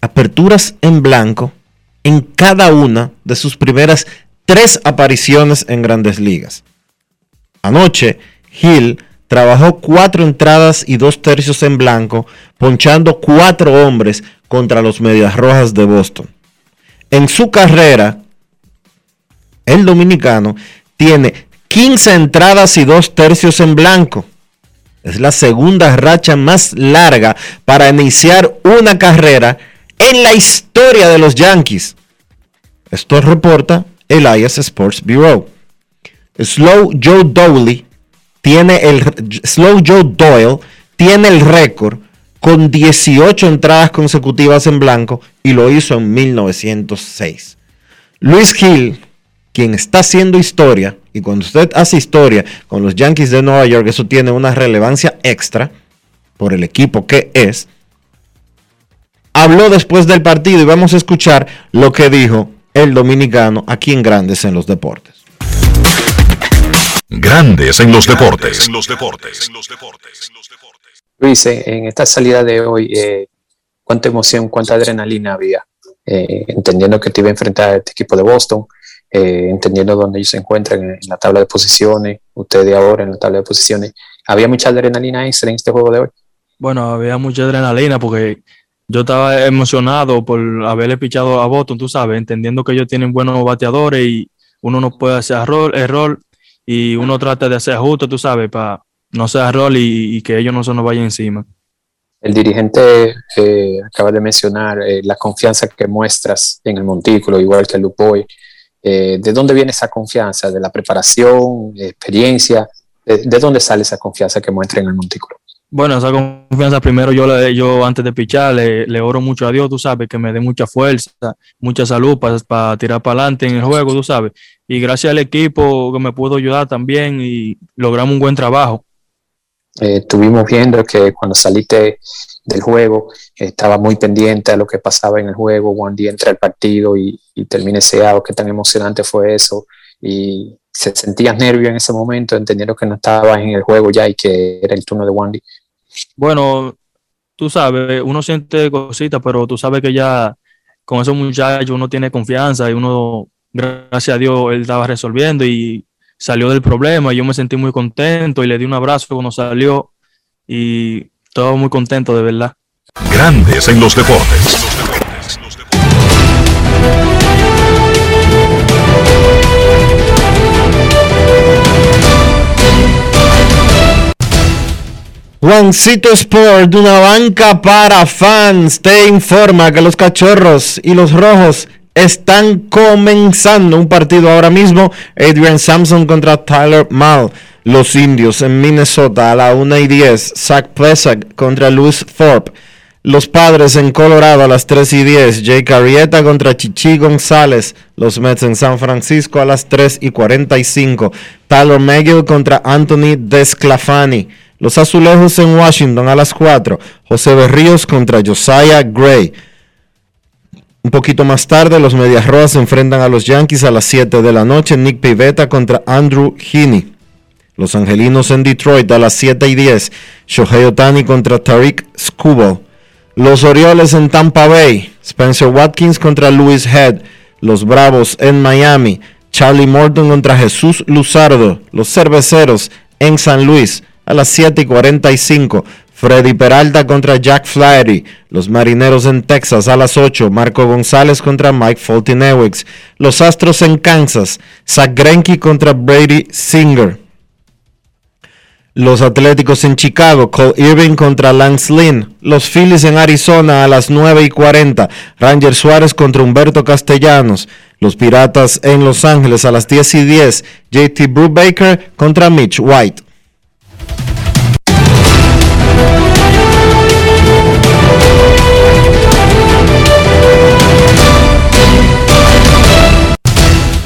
aperturas en blanco en cada una de sus primeras tres apariciones en grandes ligas. Anoche, Gil trabajó cuatro entradas y dos tercios en blanco, ponchando cuatro hombres contra los Medias Rojas de Boston. En su carrera, el dominicano tiene 15 entradas y dos tercios en blanco. Es la segunda racha más larga para iniciar una carrera en la historia de los Yankees. Esto reporta el IS Sports Bureau. Slow Joe Dowley tiene el Slow Joe Doyle tiene el récord con 18 entradas consecutivas en blanco y lo hizo en 1906. Luis Gil, quien está haciendo historia, y cuando usted hace historia con los Yankees de Nueva York, eso tiene una relevancia extra por el equipo que es, habló después del partido y vamos a escuchar lo que dijo el dominicano aquí en Grandes en los Deportes. Grandes en los deportes. En los deportes. Luis, eh, en esta salida de hoy, eh, ¿cuánta emoción, cuánta adrenalina había? Eh, entendiendo que te iba a enfrentar a este equipo de Boston, eh, entendiendo dónde ellos se encuentran en, en la tabla de posiciones, ustedes ahora en la tabla de posiciones. ¿Había mucha adrenalina extra en este juego de hoy? Bueno, había mucha adrenalina porque yo estaba emocionado por haberle pichado a Boston, tú sabes, entendiendo que ellos tienen buenos bateadores y uno no puede hacer error, error y uno trata de hacer ajuste, tú sabes, para no hacer error y, y que ellos no se nos vayan encima. El dirigente eh, acaba de mencionar eh, la confianza que muestras en el montículo, igual que el Lupoy. Eh, ¿De dónde viene esa confianza? ¿De la preparación, experiencia? ¿De, de dónde sale esa confianza que muestra en el montículo? Bueno, esa confianza primero yo, yo antes de pichar le, le oro mucho a Dios, tú sabes, que me dé mucha fuerza, mucha salud para tirar para adelante en el juego, tú sabes. Y gracias al equipo que me pudo ayudar también y logramos un buen trabajo. Eh, estuvimos viendo que cuando saliste del juego eh, estaba muy pendiente a lo que pasaba en el juego, Juan día entra al partido y, y termina ese out, qué tan emocionante fue eso y se sentías nervio en ese momento, entendiendo que no estabas en el juego ya y que era el turno de Wandy? Bueno, tú sabes, uno siente cositas, pero tú sabes que ya con esos muchachos uno tiene confianza y uno, gracias a Dios, él estaba resolviendo y salió del problema. Y yo me sentí muy contento y le di un abrazo cuando salió y todo muy contento, de verdad. Grandes en los deportes. Juancito Sport, una banca para fans, te informa que los cachorros y los rojos están comenzando un partido ahora mismo. Adrian Sampson contra Tyler Mal. Los indios en Minnesota a la 1 y 10. Zach Plesak contra Louis Thorpe. Los padres en Colorado a las 3 y 10. Jake Arrieta contra Chichi González. Los Mets en San Francisco a las 3 y 45. Tyler McGill contra Anthony Desclafani. Los Azulejos en Washington a las 4. José Berríos contra Josiah Gray. Un poquito más tarde, los Medias Rojas enfrentan a los Yankees a las 7 de la noche. Nick Pivetta contra Andrew Heaney. Los Angelinos en Detroit a las 7 y 10. Shohei Otani contra Tariq Skubal. Los Orioles en Tampa Bay. Spencer Watkins contra Louis Head. Los Bravos en Miami. Charlie Morton contra Jesús Luzardo. Los Cerveceros en San Luis a las 7 y 45. Freddy Peralta contra Jack Flaherty. Los Marineros en Texas a las 8. Marco González contra Mike Fulton-Ewicks. Los Astros en Kansas. Zach Greinke contra Brady Singer. Los Atléticos en Chicago. Cole Irving contra Lance Lynn. Los Phillies en Arizona a las 9 y 40. Ranger Suárez contra Humberto Castellanos. Los Piratas en Los Ángeles a las 10 y 10. JT Brubaker contra Mitch White.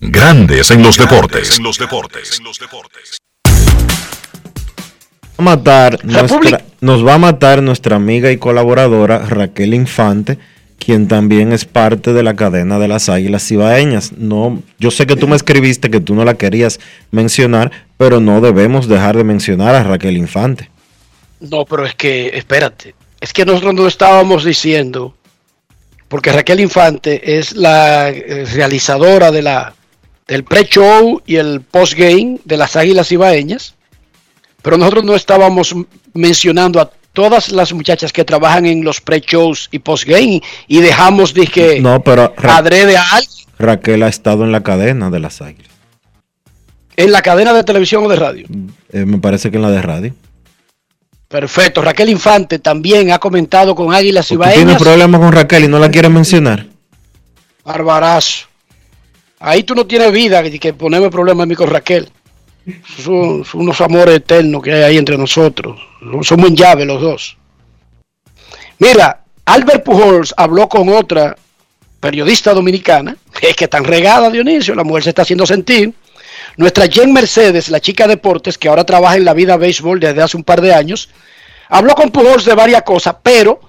Grandes en los deportes. a matar nuestra- nos va a matar nuestra amiga y colaboradora Raquel Infante, quien también es parte de la cadena de las Águilas Cibaeñas. No, yo sé que tú me escribiste que tú no la querías mencionar, pero no debemos dejar de mencionar a Raquel Infante. No, pero es que, espérate, es que nosotros no estábamos diciendo, porque Raquel Infante es la eh, realizadora de la, del pre-show y el post-game de las Águilas Ibaeñas, pero nosotros no estábamos mencionando a todas las muchachas que trabajan en los pre-shows y post-game y dejamos de que No, pero Ra- adrede a alguien Raquel ha estado en la cadena de las Águilas. en la cadena de televisión o de radio. Eh, me parece que en la de radio. Perfecto, Raquel Infante también ha comentado con Águilas ¿Tú tienes Ibaeñas. problemas con Raquel y no la quieres mencionar? Barbarazo. Ahí tú no tienes vida que, que ponerme problemas a mí con Raquel. Son, son unos amores eternos que hay ahí entre nosotros. Somos en llave los dos. Mira, Albert Pujols habló con otra periodista dominicana, es que tan regada Dionisio, la mujer se está haciendo sentir. Nuestra Jen Mercedes, la chica de deportes, que ahora trabaja en la vida béisbol desde hace un par de años, habló con Pujols de varias cosas, pero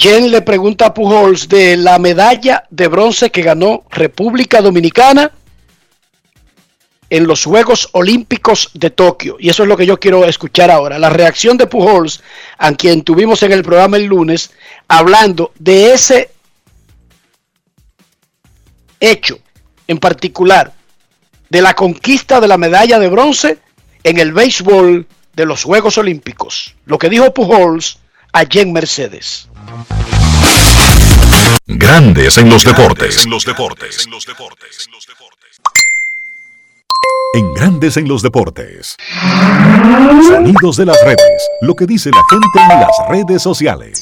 Jen le pregunta a Pujols de la medalla de bronce que ganó República Dominicana en los Juegos Olímpicos de Tokio. Y eso es lo que yo quiero escuchar ahora. La reacción de Pujols, a quien tuvimos en el programa el lunes, hablando de ese hecho en particular, de la conquista de la medalla de bronce en el béisbol de los Juegos Olímpicos. Lo que dijo Pujols a Jen Mercedes. Grandes en los deportes. En los deportes. En Grandes en los deportes. Sonidos de las redes. Lo que dice la gente en las redes sociales.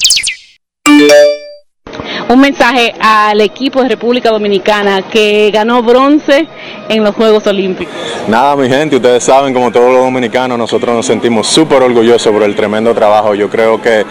Un mensaje al equipo de República Dominicana que ganó bronce en los Juegos Olímpicos. Nada, mi gente, ustedes saben, como todos los dominicanos, nosotros nos sentimos súper orgullosos por el tremendo trabajo. Yo creo que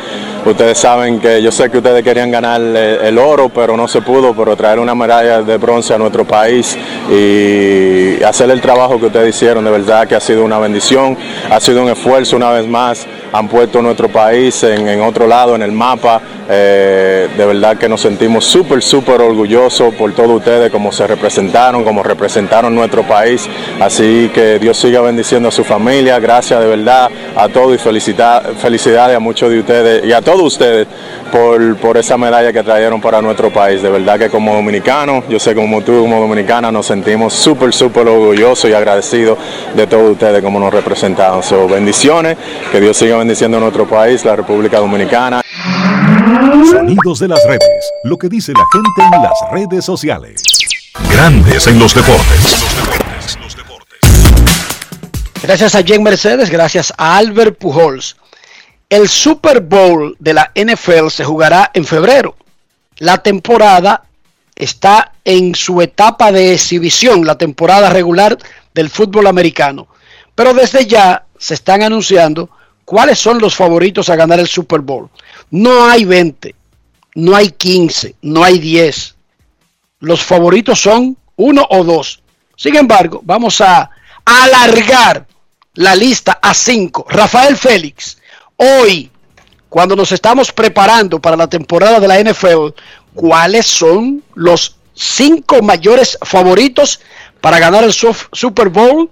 ustedes saben que yo sé que ustedes querían ganar el, oro, pero no se pudo, pero traer una medalla de bronce a nuestro país y hacer el trabajo que ustedes hicieron, de verdad que ha sido una bendición, ha sido un esfuerzo una vez más, han puesto nuestro país en, en otro lado en el mapa, eh, de verdad que nos sentimos súper, súper orgullosos por todos ustedes, como se representaron, como representaron nuestro país, así que Dios siga bendiciendo a su familia, gracias de verdad a todos y felicidades a muchos de ustedes y a todos ustedes por, por esa medalla que trajeron para nuestro país, de verdad que como dominicanos, yo sé como tú como dominicana nos sentimos súper, súper orgullosos y agradecidos de todos ustedes como nos representaron. Bendiciones, que Dios siga bendiciendo a nuestro país, la República Dominicana. Sonidos de las redes. Lo que dice la gente en las redes sociales. Grandes en los deportes. Gracias a Jen Mercedes, gracias a Albert Pujols. El Super Bowl de la NFL se jugará en febrero. La temporada está en su etapa de exhibición, la temporada regular del fútbol americano. Pero desde ya se están anunciando cuáles son los favoritos a ganar el Super Bowl. No hay 20, no hay 15, no hay 10. Los favoritos son uno o dos. Sin embargo, vamos a alargar la lista a cinco. Rafael Félix, hoy, cuando nos estamos preparando para la temporada de la NFL, ¿cuáles son los cinco mayores favoritos para ganar el Super Bowl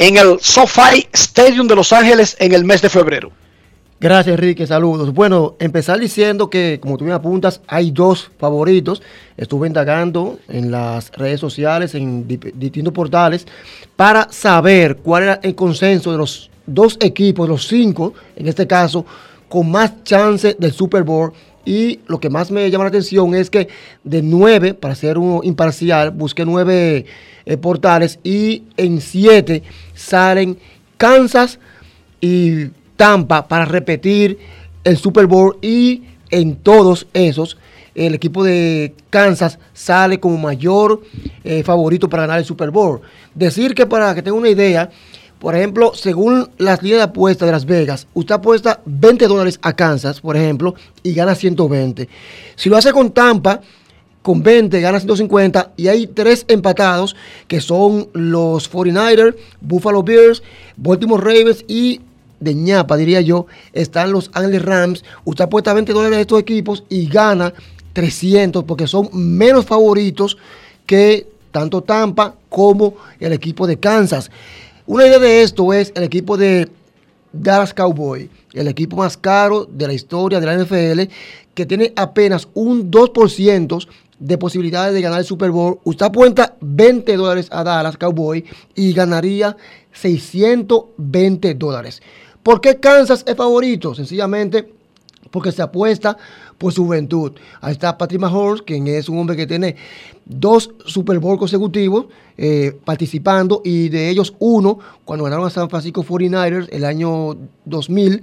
en el SoFi Stadium de Los Ángeles en el mes de febrero? Gracias, Enrique. Saludos. Bueno, empezar diciendo que, como tú me apuntas, hay dos favoritos. Estuve indagando en las redes sociales, en di- distintos portales, para saber cuál era el consenso de los dos equipos, los cinco, en este caso, con más chance del Super Bowl. Y lo que más me llama la atención es que de nueve, para ser uno imparcial, busqué nueve eh, portales y en siete salen Kansas y Tampa para repetir el Super Bowl y en todos esos el equipo de Kansas sale como mayor eh, favorito para ganar el Super Bowl. Decir que para que tenga una idea, por ejemplo, según las líneas de apuesta de Las Vegas, usted apuesta 20 dólares a Kansas, por ejemplo, y gana 120. Si lo hace con Tampa, con 20 gana 150 y hay tres empatados que son los 49ers, Buffalo Bills, Baltimore Ravens y de ñapa diría yo, están los Angeles Rams. Usted apuesta 20 dólares a estos equipos y gana 300 porque son menos favoritos que tanto Tampa como el equipo de Kansas. Una idea de esto es el equipo de Dallas Cowboy, el equipo más caro de la historia de la NFL, que tiene apenas un 2% de posibilidades de ganar el Super Bowl. Usted apuesta 20 dólares a Dallas Cowboy y ganaría 620 dólares. ¿Por qué Kansas es favorito? Sencillamente porque se apuesta por su juventud. Ahí está Patrick Mahomes, quien es un hombre que tiene dos Super Bowl consecutivos eh, participando y de ellos uno cuando ganaron a San Francisco 49ers el año 2000.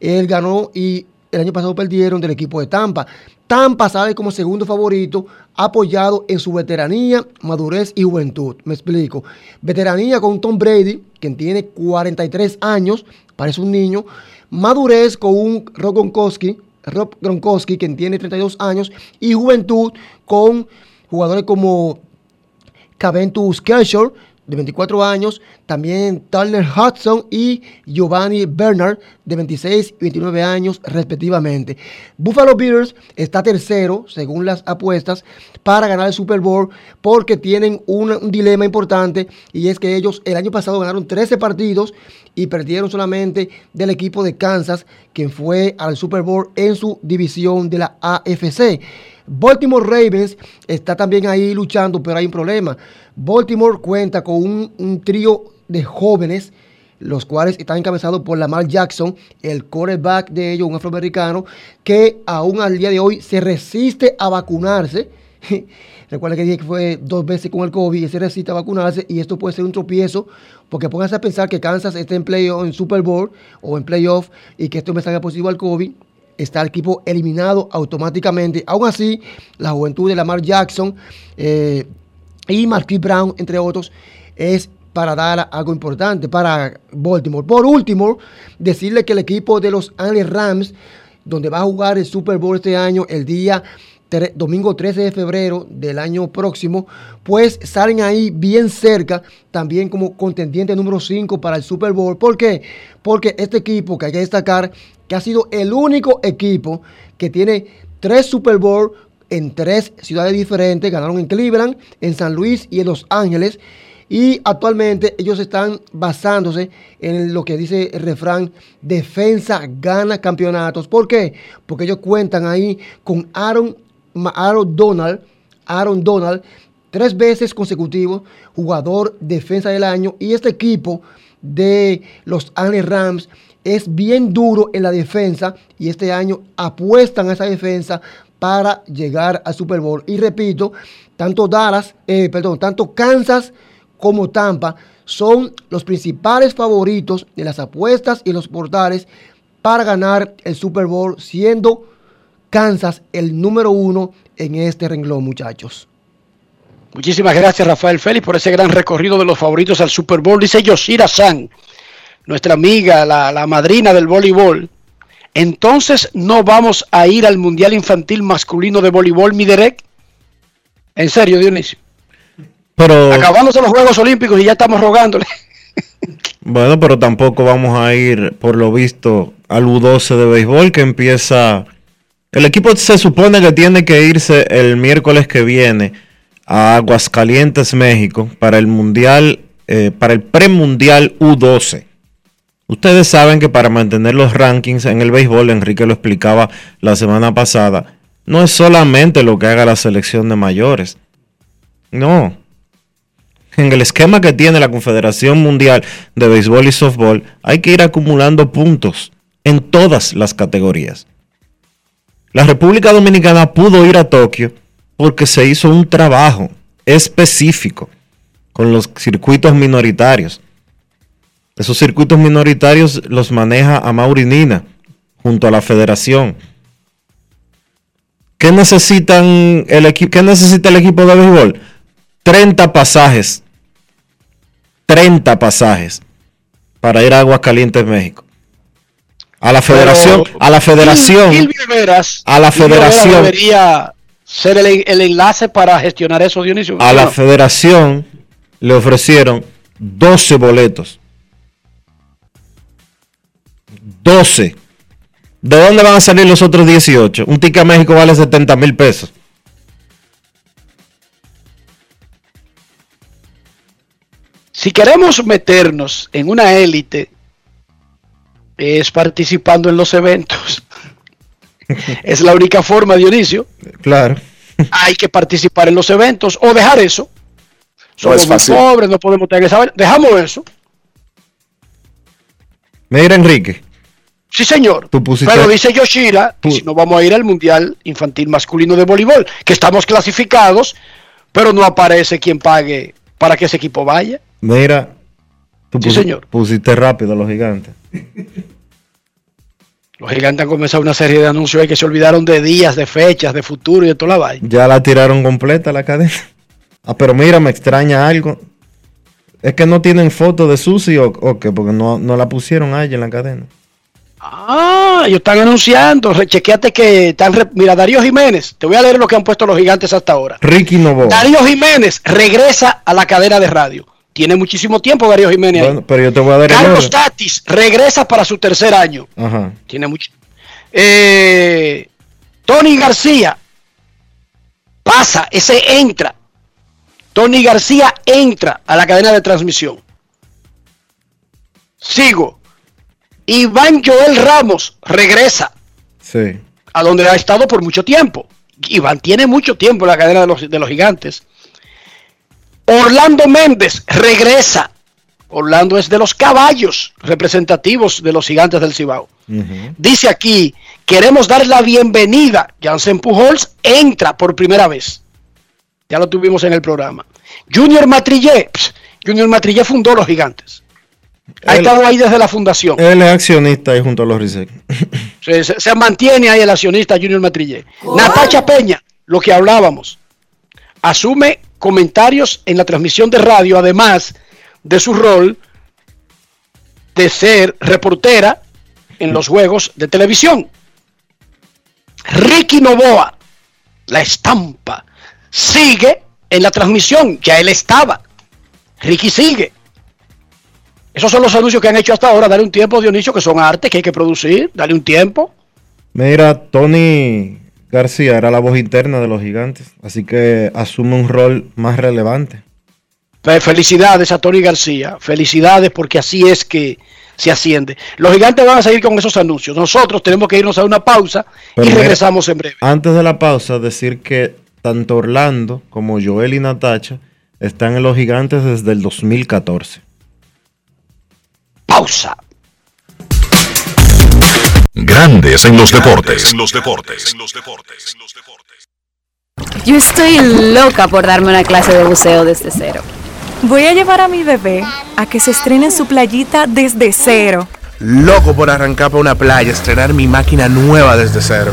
Él ganó y el año pasado perdieron del equipo de Tampa. Tampa sale como segundo favorito, apoyado en su veteranía, madurez y juventud. Me explico. Veteranía con Tom Brady, quien tiene 43 años, parece un niño. Madurez con un Rob Gronkowski, Rob Gronkowski, quien tiene 32 años. Y juventud con jugadores como Caventus Kershaw, de 24 años, también Turner Hudson y Giovanni Bernard, de 26 y 29 años respectivamente. Buffalo Bills está tercero, según las apuestas, para ganar el Super Bowl, porque tienen un, un dilema importante, y es que ellos el año pasado ganaron 13 partidos y perdieron solamente del equipo de Kansas, quien fue al Super Bowl en su división de la AFC. Baltimore Ravens está también ahí luchando, pero hay un problema. Baltimore cuenta con un, trío de jóvenes, los cuales están encabezados por Lamar Jackson, el quarterback de ellos, un afroamericano, que aún al día de hoy se resiste a vacunarse. Recuerda que dije que fue dos veces con el COVID y se resiste a vacunarse y esto puede ser un tropiezo porque pónganse a pensar que Kansas está en playoff, en Super Bowl o en playoff y que esto me salga positivo al COVID está el equipo eliminado automáticamente. Aún así, la juventud de Lamar Jackson eh, y Marquis Brown, entre otros, es para dar algo importante para Baltimore. Por último, decirle que el equipo de los Angeles Rams, donde va a jugar el Super Bowl este año, el día domingo 13 de febrero del año próximo, pues salen ahí bien cerca, también como contendiente número 5 para el Super Bowl. ¿Por qué? Porque este equipo, que hay que destacar, ha sido el único equipo que tiene tres Super Bowl en tres ciudades diferentes, ganaron en Cleveland, en San Luis y en Los Ángeles. Y actualmente ellos están basándose en lo que dice el refrán, defensa gana campeonatos. ¿Por qué? Porque ellos cuentan ahí con Aaron, Aaron Donald, Aaron Donald, tres veces consecutivos, jugador defensa del año. Y este equipo de los Ángeles Rams es bien duro en la defensa y este año apuestan a esa defensa para llegar al Super Bowl. Y repito, tanto Dallas, eh, perdón, tanto Kansas como Tampa son los principales favoritos de las apuestas y los portales para ganar el Super Bowl, siendo Kansas el número uno en este renglón, muchachos. Muchísimas gracias, Rafael Félix, por ese gran recorrido de los favoritos al Super Bowl. Dice Yoshira San, nuestra amiga, la, la madrina del voleibol. Entonces, ¿no vamos a ir al Mundial Infantil Masculino de Voleibol, Miderek? En serio, Dionisio. Pero, Acabándose los Juegos Olímpicos y ya estamos rogándole. bueno, pero tampoco vamos a ir, por lo visto, al U12 de béisbol que empieza. El equipo se supone que tiene que irse el miércoles que viene a Aguascalientes, México, para el mundial, eh, para el premundial U12. Ustedes saben que para mantener los rankings en el béisbol, Enrique lo explicaba la semana pasada, no es solamente lo que haga la selección de mayores. No. En el esquema que tiene la Confederación Mundial de Béisbol y Softball, hay que ir acumulando puntos en todas las categorías. La República Dominicana pudo ir a Tokio porque se hizo un trabajo específico con los circuitos minoritarios. Esos circuitos minoritarios los maneja a Nina junto a la federación. ¿Qué necesitan el? ¿Qué necesita el equipo de béisbol? 30 pasajes. 30 pasajes para ir a Aguascalientes, México. A la federación, Pero a la federación, Gil- Gil Viveras- a la Gil federación, debería ser el, el enlace para gestionar eso, Dionisio. a la federación le ofrecieron 12 boletos. 12. ¿De dónde van a salir los otros 18? Un ticket a México vale 70 mil pesos. Si queremos meternos en una élite, es participando en los eventos. es la única forma, Dionisio. Claro. Hay que participar en los eventos o dejar eso. Somos es pobres, no podemos tener esa vaina. Dejamos eso. Mira, Enrique. Sí, señor. Pero dice Yoshira si no vamos a ir al Mundial Infantil Masculino de Voleibol, que estamos clasificados, pero no aparece quien pague para que ese equipo vaya. Mira. Tú Sí, pusi- señor. pusiste rápido a los gigantes. Los gigantes han comenzado una serie de anuncios ahí que se olvidaron de días, de fechas, de futuro y de toda la vaina. Ya la tiraron completa la cadena. Ah, pero mira, me extraña algo. Es que no tienen foto de Susi o, o qué, porque no, no la pusieron a ella en la cadena. Ah, ellos están anunciando. Rechequeate que están. re- Mira, Darío Jiménez. Te voy a leer lo que han puesto los gigantes hasta ahora. Ricky Novoa. Darío Jiménez regresa a la cadena de radio. Tiene muchísimo tiempo Darío Jiménez. ahí. Pero yo te voy a dar Carlos. Tatis regresa para su tercer año. Ajá. Tiene mucho. Eh, Tony García pasa, ese entra. Tony García entra a la cadena de transmisión. Sigo. Iván Joel Ramos regresa Sí. a donde ha estado por mucho tiempo. Iván tiene mucho tiempo en la cadena de los, de los gigantes. Orlando Méndez regresa. Orlando es de los caballos representativos de los gigantes del Cibao. Dice aquí, queremos dar la bienvenida. Jansen Pujols entra por primera vez. Ya lo tuvimos en el programa. Junior Matrillé. pss, Junior Matrillé fundó los gigantes. Ha estado ahí desde la fundación. Él es accionista ahí junto a los RISEC. Se, se- se mantiene ahí el accionista Junior Matrille. Natacha Peña, lo que hablábamos, asume comentarios en la transmisión de radio, además de su rol de ser reportera en los juegos de televisión. Ricky Novoa, la estampa, sigue en la transmisión, ya él estaba. Ricky sigue. Esos son los anuncios que han hecho hasta ahora. Dale un tiempo, Dionisio, que son arte que hay que producir. Dale un tiempo. Mira, Tony García era la voz interna de los gigantes, así que asume un rol más relevante. Fe- Felicidades a Tony García. Felicidades porque así es que se asciende. Los gigantes van a seguir con esos anuncios. Nosotros tenemos que irnos a una pausa Pero y mira, regresamos en breve. Antes de la pausa, decir que tanto Orlando como Joel y Natacha están en los gigantes desde el 2014. Pausa. Grandes en los deportes. En los deportes. Yo estoy loca por darme una clase de buceo desde cero. Voy a llevar a mi bebé a que se estrene en su playita desde cero. Loco por arrancar para una playa, estrenar mi máquina nueva desde cero.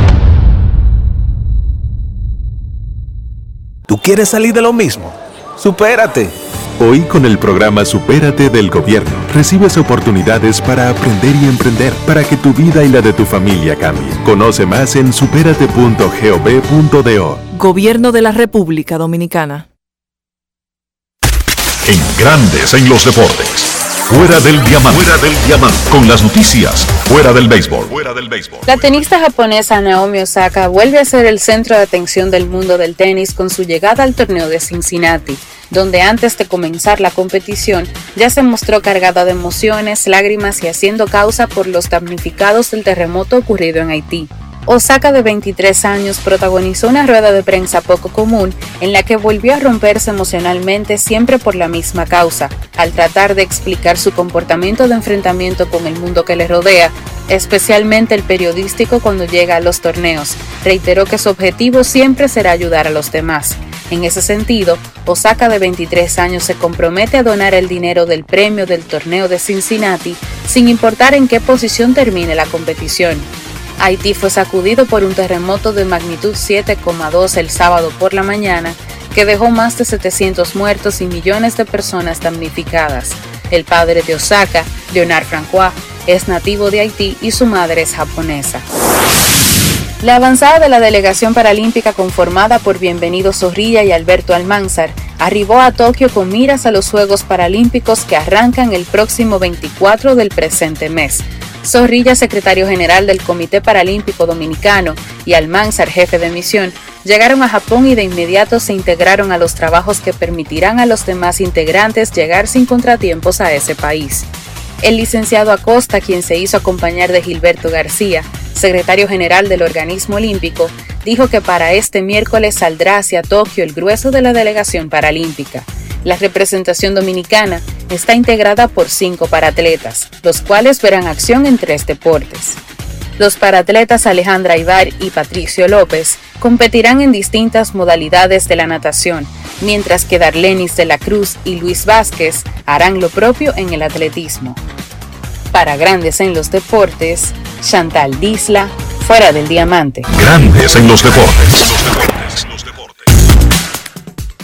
¿Tú quieres salir de lo mismo? ¡Supérate! Hoy con el programa Supérate del Gobierno recibes oportunidades para aprender y emprender para que tu vida y la de tu familia cambien. Conoce más en superate.gov.do. Gobierno de la República Dominicana. En Grandes en los deportes. Fuera del diamante. Fuera del diamante. Con las noticias. Fuera del béisbol. Fuera del béisbol. La tenista japonesa Naomi Osaka vuelve a ser el centro de atención del mundo del tenis con su llegada al torneo de Cincinnati, donde antes de comenzar la competición ya se mostró cargada de emociones, lágrimas y haciendo causa por los damnificados del terremoto ocurrido en Haití. Osaka, de 23 años, protagonizó una rueda de prensa poco común en la que volvió a romperse emocionalmente siempre por la misma causa, al tratar de explicar su comportamiento de enfrentamiento con el mundo que le rodea, especialmente el periodístico cuando llega a los torneos. Reiteró que su objetivo siempre será ayudar a los demás. En ese sentido, Osaka, de 23 años, se compromete a donar el dinero del premio del torneo de Cincinnati sin importar en qué posición termine la competición. Haití fue sacudido por un terremoto de magnitud 7,2 el sábado por la mañana que dejó más de 700 muertos y millones de personas damnificadas. El padre de Osaka, Leonard Francois, es nativo de Haití y su madre es japonesa. La avanzada de la delegación paralímpica conformada por Bienvenido Zorrilla y Alberto Almanzar arribó a Tokio con miras a los Juegos Paralímpicos que arrancan el próximo 24 del presente mes. Zorrilla, secretario general del Comité Paralímpico Dominicano, y Almanzar, jefe de misión, llegaron a Japón y de inmediato se integraron a los trabajos que permitirán a los demás integrantes llegar sin contratiempos a ese país. El licenciado Acosta, quien se hizo acompañar de Gilberto García, secretario general del organismo olímpico, dijo que para este miércoles saldrá hacia Tokio el grueso de la delegación paralímpica. La representación dominicana está integrada por cinco paratletas, los cuales verán acción en tres deportes. Los paratletas Alejandra Ibar y Patricio López competirán en distintas modalidades de la natación, mientras que Darlenis de la Cruz y Luis Vázquez harán lo propio en el atletismo. Para Grandes en los Deportes, Chantal Disla, fuera del diamante. Grandes en los deportes.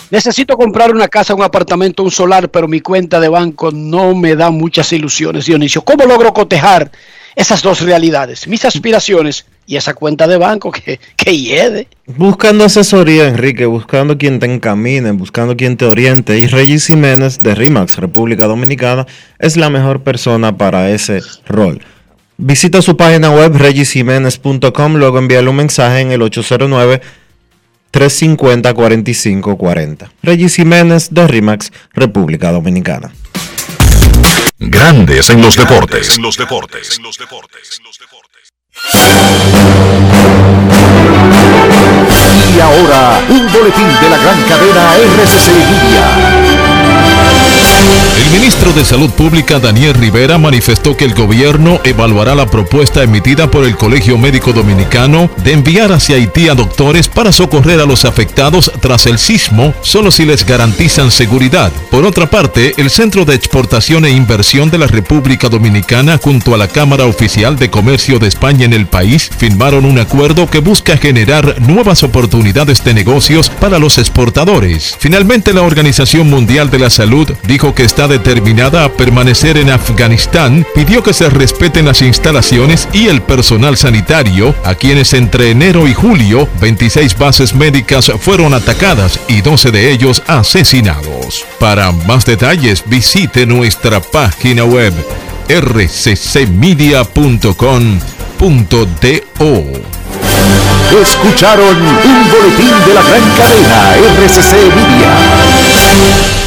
Necesito comprar una casa, un apartamento, un solar, pero mi cuenta de banco no me da muchas ilusiones, Dionisio. ¿Cómo logro cotejar esas dos realidades? Mis aspiraciones y esa cuenta de banco que, que hiede. Buscando asesoría, Enrique, buscando quien te encamine, buscando quien te oriente. Y Regis Jiménez de RIMAX, República Dominicana, es la mejor persona para ese rol. Visita su página web regisjiménez.com, luego envíale un mensaje en el 809 350 4540. Regis Jiménez de RIMAX, República Dominicana. Grandes en los deportes. En los deportes. Y ahora, un boletín de la gran cadena RCC Media. El ministro de Salud Pública Daniel Rivera manifestó que el gobierno evaluará la propuesta emitida por el Colegio Médico Dominicano de enviar hacia Haití a doctores para socorrer a los afectados tras el sismo, solo si les garantizan seguridad. Por otra parte, el Centro de Exportación e Inversión de la República Dominicana junto a la Cámara Oficial de Comercio de España en el país firmaron un acuerdo que busca generar nuevas oportunidades de negocios para los exportadores. Finalmente, la Organización Mundial de la Salud dijo que está determinada a permanecer en Afganistán, pidió que se respeten las instalaciones y el personal sanitario, a quienes entre enero y julio 26 bases médicas fueron atacadas y 12 de ellos asesinados. Para más detalles visite nuestra página web rccmedia.com.do. Escucharon un boletín de la gran cadena RCC Media.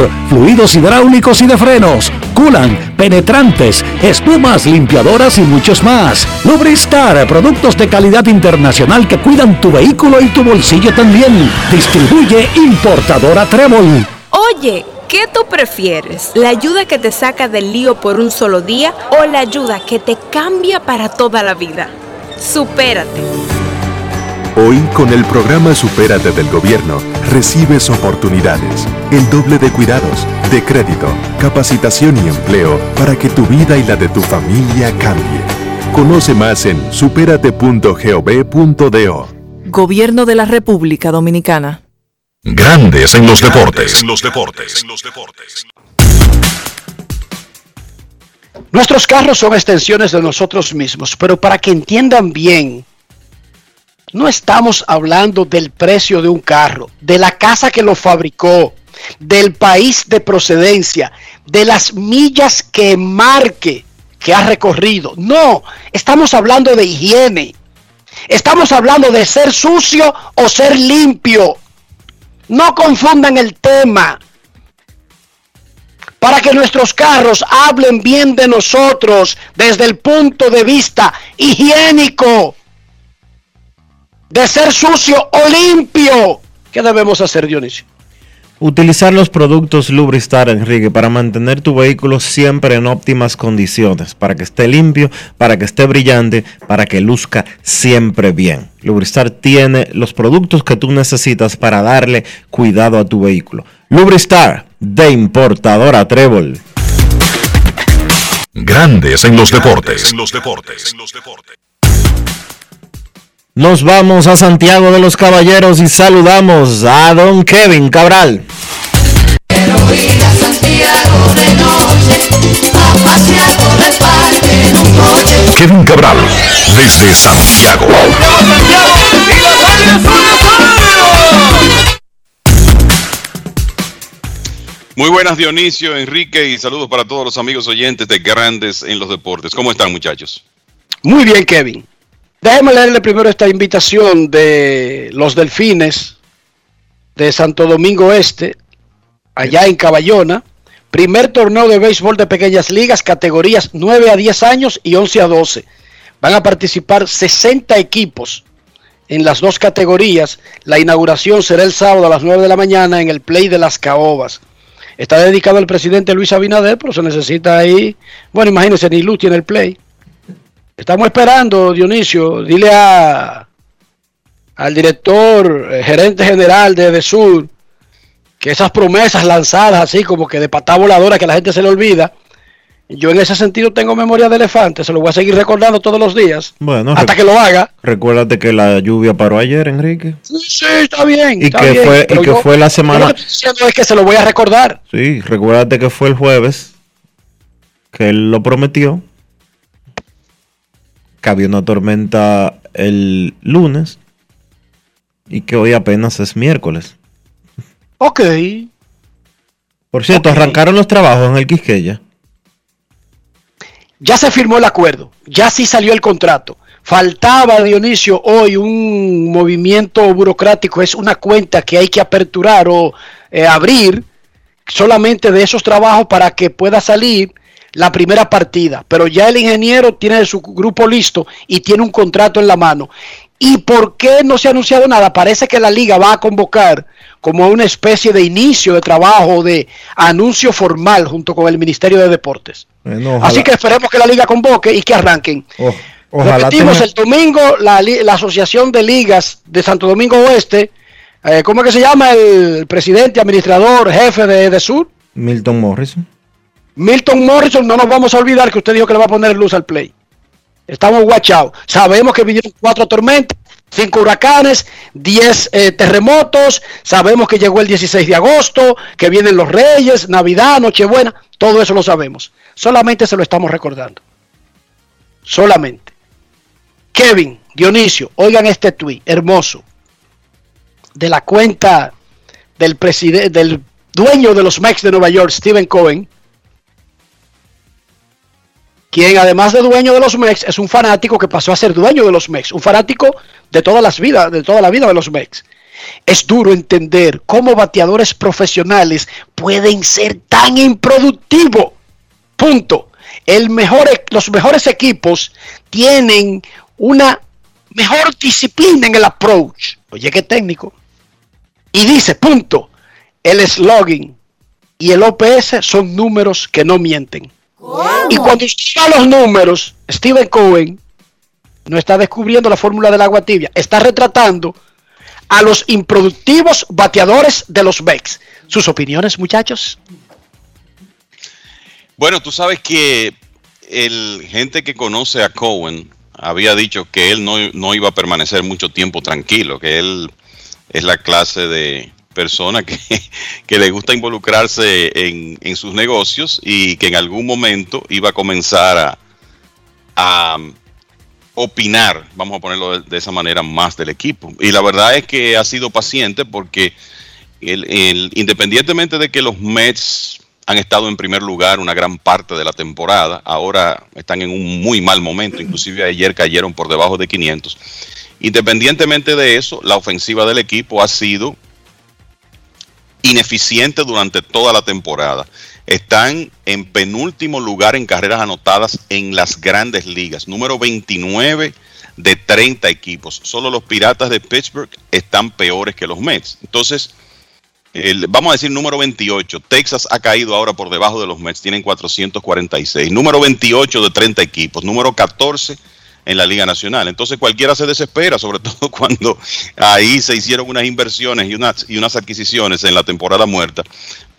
fluidos hidráulicos y de frenos, culan, penetrantes, espumas, limpiadoras y muchos más. Lubristar, productos de calidad internacional que cuidan tu vehículo y tu bolsillo también. Distribuye importadora Trébol. Oye, ¿qué tú prefieres? ¿La ayuda que te saca del lío por un solo día o la ayuda que te cambia para toda la vida? Supérate. Hoy, con el programa Supérate del Gobierno, recibes oportunidades, el doble de cuidados, de crédito, capacitación y empleo para que tu vida y la de tu familia cambie. Conoce más en superate.gov.do. Gobierno de la República Dominicana. Grandes en los deportes. En los deportes. En los deportes. Nuestros carros son extensiones de nosotros mismos, pero para que entiendan bien, no estamos hablando del precio de un carro, de la casa que lo fabricó, del país de procedencia, de las millas que marque que ha recorrido. No, estamos hablando de higiene. Estamos hablando de ser sucio o ser limpio. No confundan el tema. Para que nuestros carros hablen bien de nosotros desde el punto de vista higiénico de ser sucio o limpio. ¿Qué debemos hacer, Dionisio? Utilizar los productos Lubristar, Enrique, para mantener tu vehículo siempre en óptimas condiciones, para que esté limpio, para que esté brillante, para que luzca siempre bien. Lubristar tiene los productos que tú necesitas para darle cuidado a tu vehículo. Lubristar, de importadora Trébol. Grandes en los deportes. En los deportes. En los deportes. Nos vamos a Santiago de los Caballeros y saludamos a don Kevin Cabral. Quiero ir a Santiago. Kevin Cabral, desde Santiago. Muy buenas Dionisio, Enrique y saludos para todos los amigos oyentes de Grandes en los Deportes. ¿Cómo están muchachos? Muy bien, Kevin. Déjeme leerle primero esta invitación de los Delfines de Santo Domingo Este, allá en Caballona. Primer torneo de béisbol de pequeñas ligas, categorías 9 a 10 años y 11 a 12. Van a participar 60 equipos en las dos categorías. La inauguración será el sábado a las 9 de la mañana en el Play de las Caobas. Está dedicado al presidente Luis Abinader, pero se necesita ahí. Bueno, imagínense, ni luz tiene el Play. Estamos esperando, Dionisio. Dile a al director, eh, gerente general de Edesur, que esas promesas lanzadas así como que de patada voladora que a la gente se le olvida. Yo en ese sentido tengo memoria de elefante, se lo voy a seguir recordando todos los días. Bueno, hasta que lo haga. Recuérdate que la lluvia paró ayer, Enrique. Sí, sí, está bien. Y está que bien, fue- y pero que yo- fue la semana- Lo que estoy diciendo es que se lo voy a recordar. Sí, recuérdate que fue el jueves que él lo prometió. Que había una tormenta el lunes. Y que hoy apenas es miércoles. Ok. Por cierto, arrancaron los trabajos en el Quisqueya. Ya se firmó el acuerdo, ya sí salió el contrato. Faltaba, Dionisio, hoy un movimiento burocrático, es una cuenta que hay que aperturar o eh, abrir solamente de esos trabajos para que pueda salir la primera partida. Pero ya el ingeniero tiene su grupo listo y tiene un contrato en la mano. ¿Y por qué no se ha anunciado nada? Parece que la liga va a convocar como una especie de inicio de trabajo, de anuncio formal junto con el Ministerio de Deportes. Bueno, Así que esperemos que la liga convoque y que arranquen. ojalá Repetimos, tenga- el domingo la Asociación de Ligas de Santo Domingo Oeste, eh, ¿cómo es que se llama el presidente, administrador, jefe de, de Sur? Milton Morrison. Milton Morrison, no nos vamos a olvidar que usted dijo que le va a poner luz al play. Estamos guachados. Sabemos que vinieron cuatro tormentas, cinco huracanes, diez eh, terremotos. Sabemos que llegó el 16 de agosto, que vienen los Reyes, Navidad, Nochebuena. Todo eso lo sabemos. Solamente se lo estamos recordando. Solamente. Kevin, Dionisio, oigan este tuit hermoso de la cuenta del del dueño de los Mex de Nueva York, Stephen Cohen, quien además de dueño de los Mex es un fanático que pasó a ser dueño de los Mex, un fanático de todas las vidas, de toda la vida de los Mex. Es duro entender cómo bateadores profesionales pueden ser tan improductivos. Punto. El mejor, e- los mejores equipos tienen una mejor disciplina en el approach. Oye, qué técnico. Y dice, punto, el slogan y el OPS son números que no mienten. Y cuando usted va a los números, Steven Cohen no está descubriendo la fórmula del agua tibia, está retratando a los improductivos bateadores de los Mex. ¿Sus opiniones, muchachos? Bueno, tú sabes que el gente que conoce a Cohen había dicho que él no, no iba a permanecer mucho tiempo tranquilo, que él es la clase de persona que, que le gusta involucrarse en, en sus negocios y que en algún momento iba a comenzar a, a opinar, vamos a ponerlo de, esa manera, más del equipo. Y la verdad es que ha sido paciente porque el- independientemente de que los Mets han estado en primer lugar una gran parte de la temporada, ahora están en un muy mal momento, inclusive ayer cayeron por debajo de 500. Independientemente de eso, la ofensiva del equipo ha sido ineficiente durante toda la temporada. Están en penúltimo lugar en carreras anotadas en las grandes ligas, número 29 de 30 equipos. Solo los Piratas de Pittsburgh están peores que los Mets. Entonces, vamos a decir número 28. Texas ha caído ahora por debajo de los Mets, tienen 446. Número 28 de 30 equipos. Número 14 en la Liga Nacional. Entonces cualquiera se desespera, sobre todo cuando ahí se hicieron unas inversiones y unas, y unas adquisiciones en la temporada muerta.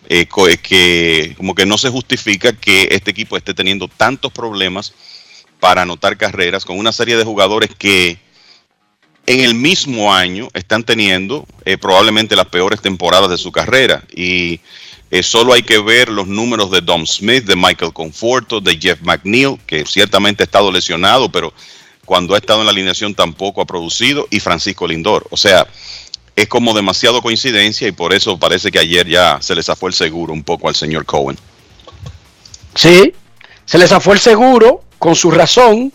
eh, eh, que como que no se justifica que este equipo esté teniendo tantos problemas para anotar carreras con una serie de jugadores que en el mismo año están teniendo eh, probablemente las peores temporadas de su carrera y Eh, solo hay que ver los números de Dom Smith, de Michael Conforto, de Jeff McNeil, que ciertamente ha estado lesionado, pero cuando ha estado en la alineación tampoco ha producido, y Francisco Lindor. O sea, es como demasiado coincidencia y por eso parece que ayer ya se les zafó el seguro un poco al señor Cohen. Sí, se les zafó el seguro con su razón.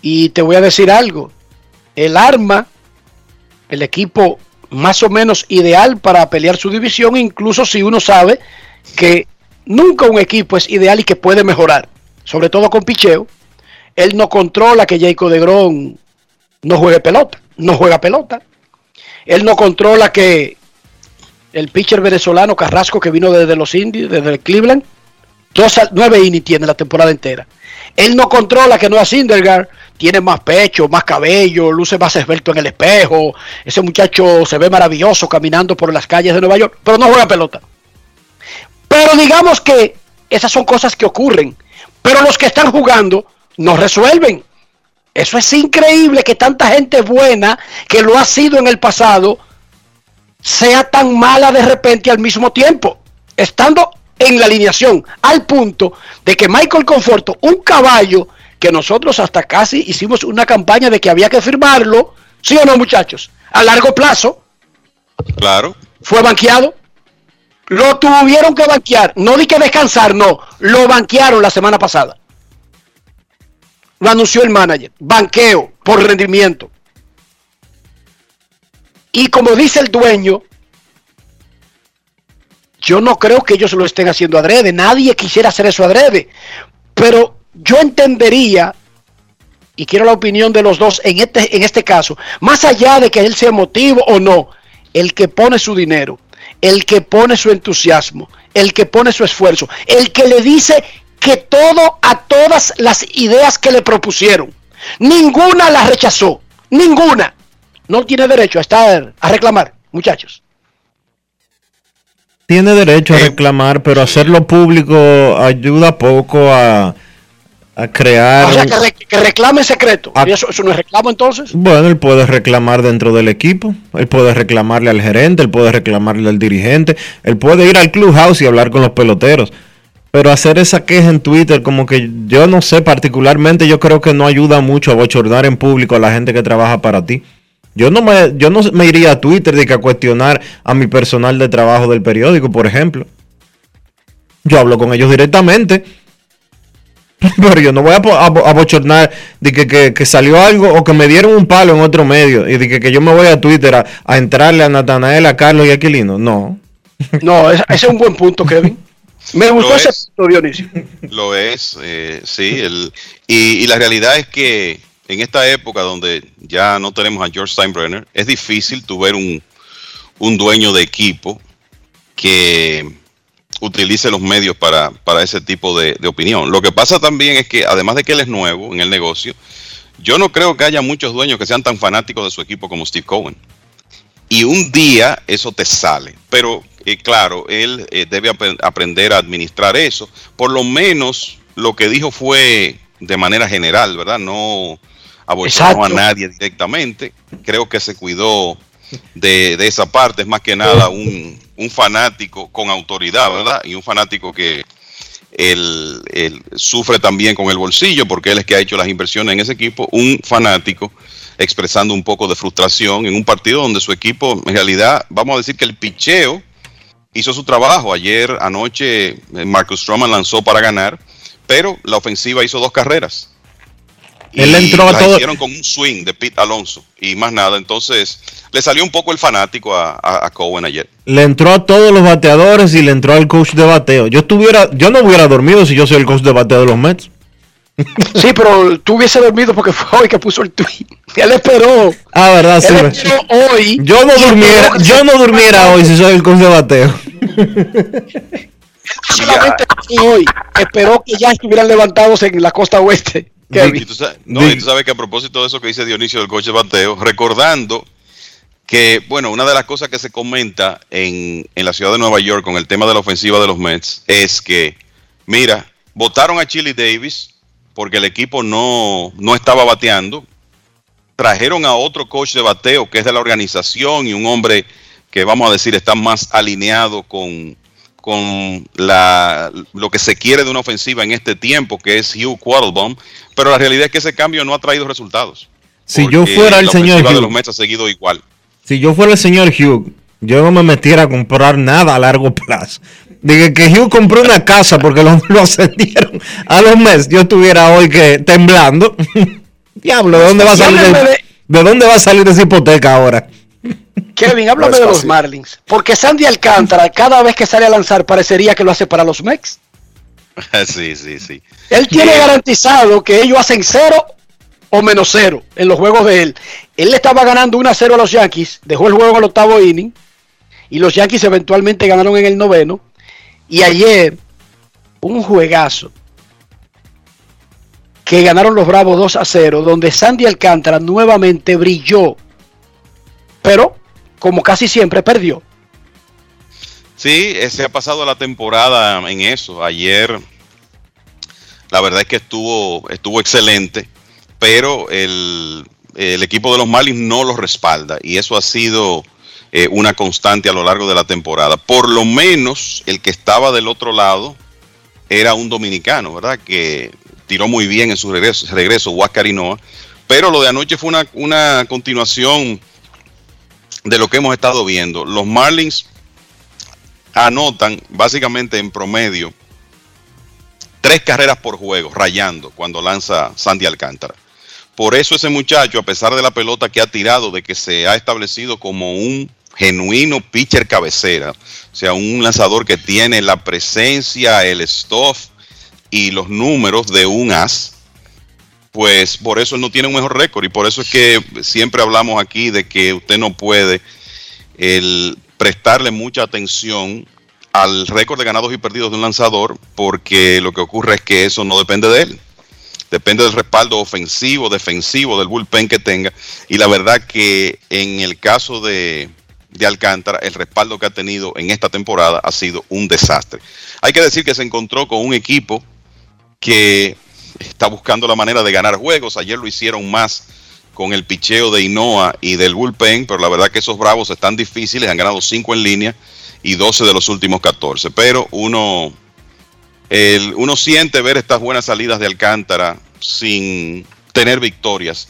Y te voy a decir algo. El arma, el equipo más o menos ideal para pelear su división, incluso si uno sabe que nunca un equipo es ideal y que puede mejorar, sobre todo con picheo. Él no controla que Jacob de Gron no juegue pelota, no juega pelota. Él no controla que el pitcher venezolano Carrasco, que vino desde los Indios, desde el Cleveland, dos, nueve innings tiene la temporada entera. Él no controla que no es Syndergaard, tiene más pecho, más cabello, luce más esbelto en el espejo. Ese muchacho se ve maravilloso caminando por las calles de Nueva York, pero no juega pelota. Pero digamos que esas son cosas que ocurren. Pero los que están jugando no resuelven. Eso es increíble que tanta gente buena que lo ha sido en el pasado sea tan mala de repente al mismo tiempo, estando en la alineación, al punto de que Michael Conforto, un caballo que nosotros hasta casi hicimos una campaña de que había que firmarlo, ¿sí o no muchachos? A largo plazo. Claro. Fue banqueado. Lo tuvieron que banquear. No di que descansar, no. Lo banquearon la semana pasada. Lo anunció el manager. Banqueo por rendimiento. Y como dice el dueño, yo no creo que ellos lo estén haciendo adrede. Nadie quisiera hacer eso adrede. Pero yo entendería, y quiero la opinión de los dos en este, en este caso, más allá de que él sea motivo o no, el que pone su dinero, el que pone su entusiasmo, el que pone su esfuerzo, el que le dice que todo a todas las ideas que le propusieron, ninguna la rechazó, ninguna, no tiene derecho a estar a reclamar, muchachos. Tiene derecho a reclamar, pero hacerlo público ayuda poco a, a crear. O sea, que, re- que reclame secreto. ¿Y eso, eso no es reclamo entonces? Bueno, él puede reclamar dentro del equipo, él puede reclamarle al gerente, él puede reclamarle al dirigente, él puede ir al clubhouse y hablar con los peloteros. Pero hacer esa queja en Twitter, como que yo no sé, particularmente yo creo que no ayuda mucho a bochornar en público a la gente que trabaja para ti. Yo no me, yo no me iría a Twitter de que a cuestionar a mi personal de trabajo del periódico, por ejemplo. Yo hablo con ellos directamente. Pero yo no voy a, po- a bo- a bochornar de que, que- que salió algo o que me dieron un palo en otro medio y de que, que yo me voy a Twitter a, a entrarle a Natanael, a Carlos y a Aquilino. No. No, ese ese es un buen punto, Kevin. Me gustó Lo ese es. punto, Dionisio. Lo es, eh, sí. El, y, y la realidad es que en esta época donde ya no tenemos a George Steinbrenner, es difícil tu ver un, un dueño de equipo que utilice los medios para, para ese tipo de, de opinión. Lo que pasa también es que además de que él es nuevo en el negocio, yo no creo que haya muchos dueños que sean tan fanáticos de su equipo como Steve Cohen. Y un día eso te sale. Pero eh, claro, él eh, debe ap- aprender a administrar eso. Por lo menos lo que dijo fue de manera general, ¿verdad? No abochornó a nadie directamente. Creo que se cuidó de, de esa parte. Es más que nada un, un fanático con autoridad, ¿verdad? Y un fanático que él, él sufre también con el bolsillo porque él es que ha hecho las inversiones en ese equipo. Un fanático expresando un poco de frustración en un partido donde su equipo, en realidad, vamos a decir que el picheo hizo su trabajo. Ayer, anoche, eh, Marcus Stroman lanzó para ganar, pero la ofensiva hizo dos carreras. Él entró a las todo- hicieron con un swing de Pete Alonso y más nada. Entonces, le salió un poco el fanático a, a- a Cohen ayer. Le entró a todos los bateadores y le entró al coach de bateo. Yo estuviera, yo no hubiera dormido si yo soy el coach de bateo de los Mets. Sí, pero tú hubiese dormido porque fue hoy que puso el tweet. Él esperó. Ah, verdad, sí. Él esperó hoy. Yo no y durmiera, yo no durmiera hoy si soy el coach de bateo. solamente hoy esperó que ya estuvieran levantados en la costa oeste. Kevin. Y tú sabes, no, y tú sabes que a propósito de eso que dice Dionisio del coche de bateo, recordando que, bueno, una de las cosas que se comenta en, en la ciudad de Nueva York con el tema de la ofensiva de los Mets es que, mira, votaron a Chili Davis porque el equipo no, no estaba bateando, trajeron a otro coach de bateo que es de la organización y un hombre que, vamos a decir, está más alineado con, con la, lo que se quiere de una ofensiva en este tiempo, que es Hugh Quattlebaum, pero la realidad es que ese cambio no ha traído resultados. Si yo fuera el la señor ofensiva de Hugh. los Mets ha seguido igual. Si yo fuera el señor Hugh, yo no me metiera a comprar nada a largo plazo. Dije que Hugh compró una casa porque lo, lo ascendieron a los meses. Yo estuviera hoy que temblando. Diablo, ¿de dónde va a salir? ¿De dónde va a salir esa hipoteca ahora? Kevin, háblame No de los. Marlins. Porque Sandy Alcántara, cada vez que sale a lanzar, parecería que lo hace para los Mex. sí, sí, sí. Él tiene Bien. garantizado que ellos hacen cero o menos cero en los juegos de él. Él le estaba ganando 1 a 0 a los Yankees, dejó el juego al octavo inning y los Yankees eventualmente ganaron en el noveno. Y ayer, un juegazo que ganaron los Bravos 2 a 0, donde Sandy Alcántara nuevamente brilló, pero como casi siempre perdió. Sí, se ha pasado la temporada en eso. Ayer, la verdad es que estuvo, estuvo excelente, pero el, el equipo de los Marlins no los respalda y eso ha sido eh, una constante a lo largo de la temporada. Por lo menos el que estaba del otro lado era un dominicano, ¿verdad? Que tiró muy bien en su regreso, regreso pero lo de anoche fue una, una continuación de lo que hemos estado viendo. Los Marlins anotan básicamente en promedio tres carreras por juego, rayando cuando lanza Sandy Alcántara. Por eso ese muchacho, a pesar de la pelota que ha tirado, de que se ha establecido como un genuino pitcher cabecera, o sea, un lanzador que tiene la presencia, el stuff y los números de un as, pues por eso no tiene un mejor récord y por eso es que siempre hablamos aquí de que usted no puede el prestarle mucha atención al récord de ganados y perdidos de un lanzador porque lo que ocurre es que eso no depende de él. Depende del respaldo ofensivo, defensivo, del bullpen que tenga. Y la verdad que en el caso de, de Alcántara, el respaldo que ha tenido en esta temporada ha sido un desastre. Hay que decir que se encontró con un equipo que está buscando la manera de ganar juegos. Ayer lo hicieron más con el picheo de Inoa y del bullpen, pero la verdad que esos bravos están difíciles, han ganado 5 en línea y 12 de los últimos 14. Pero uno, el- uno siente ver estas buenas salidas de Alcántara sin tener victorias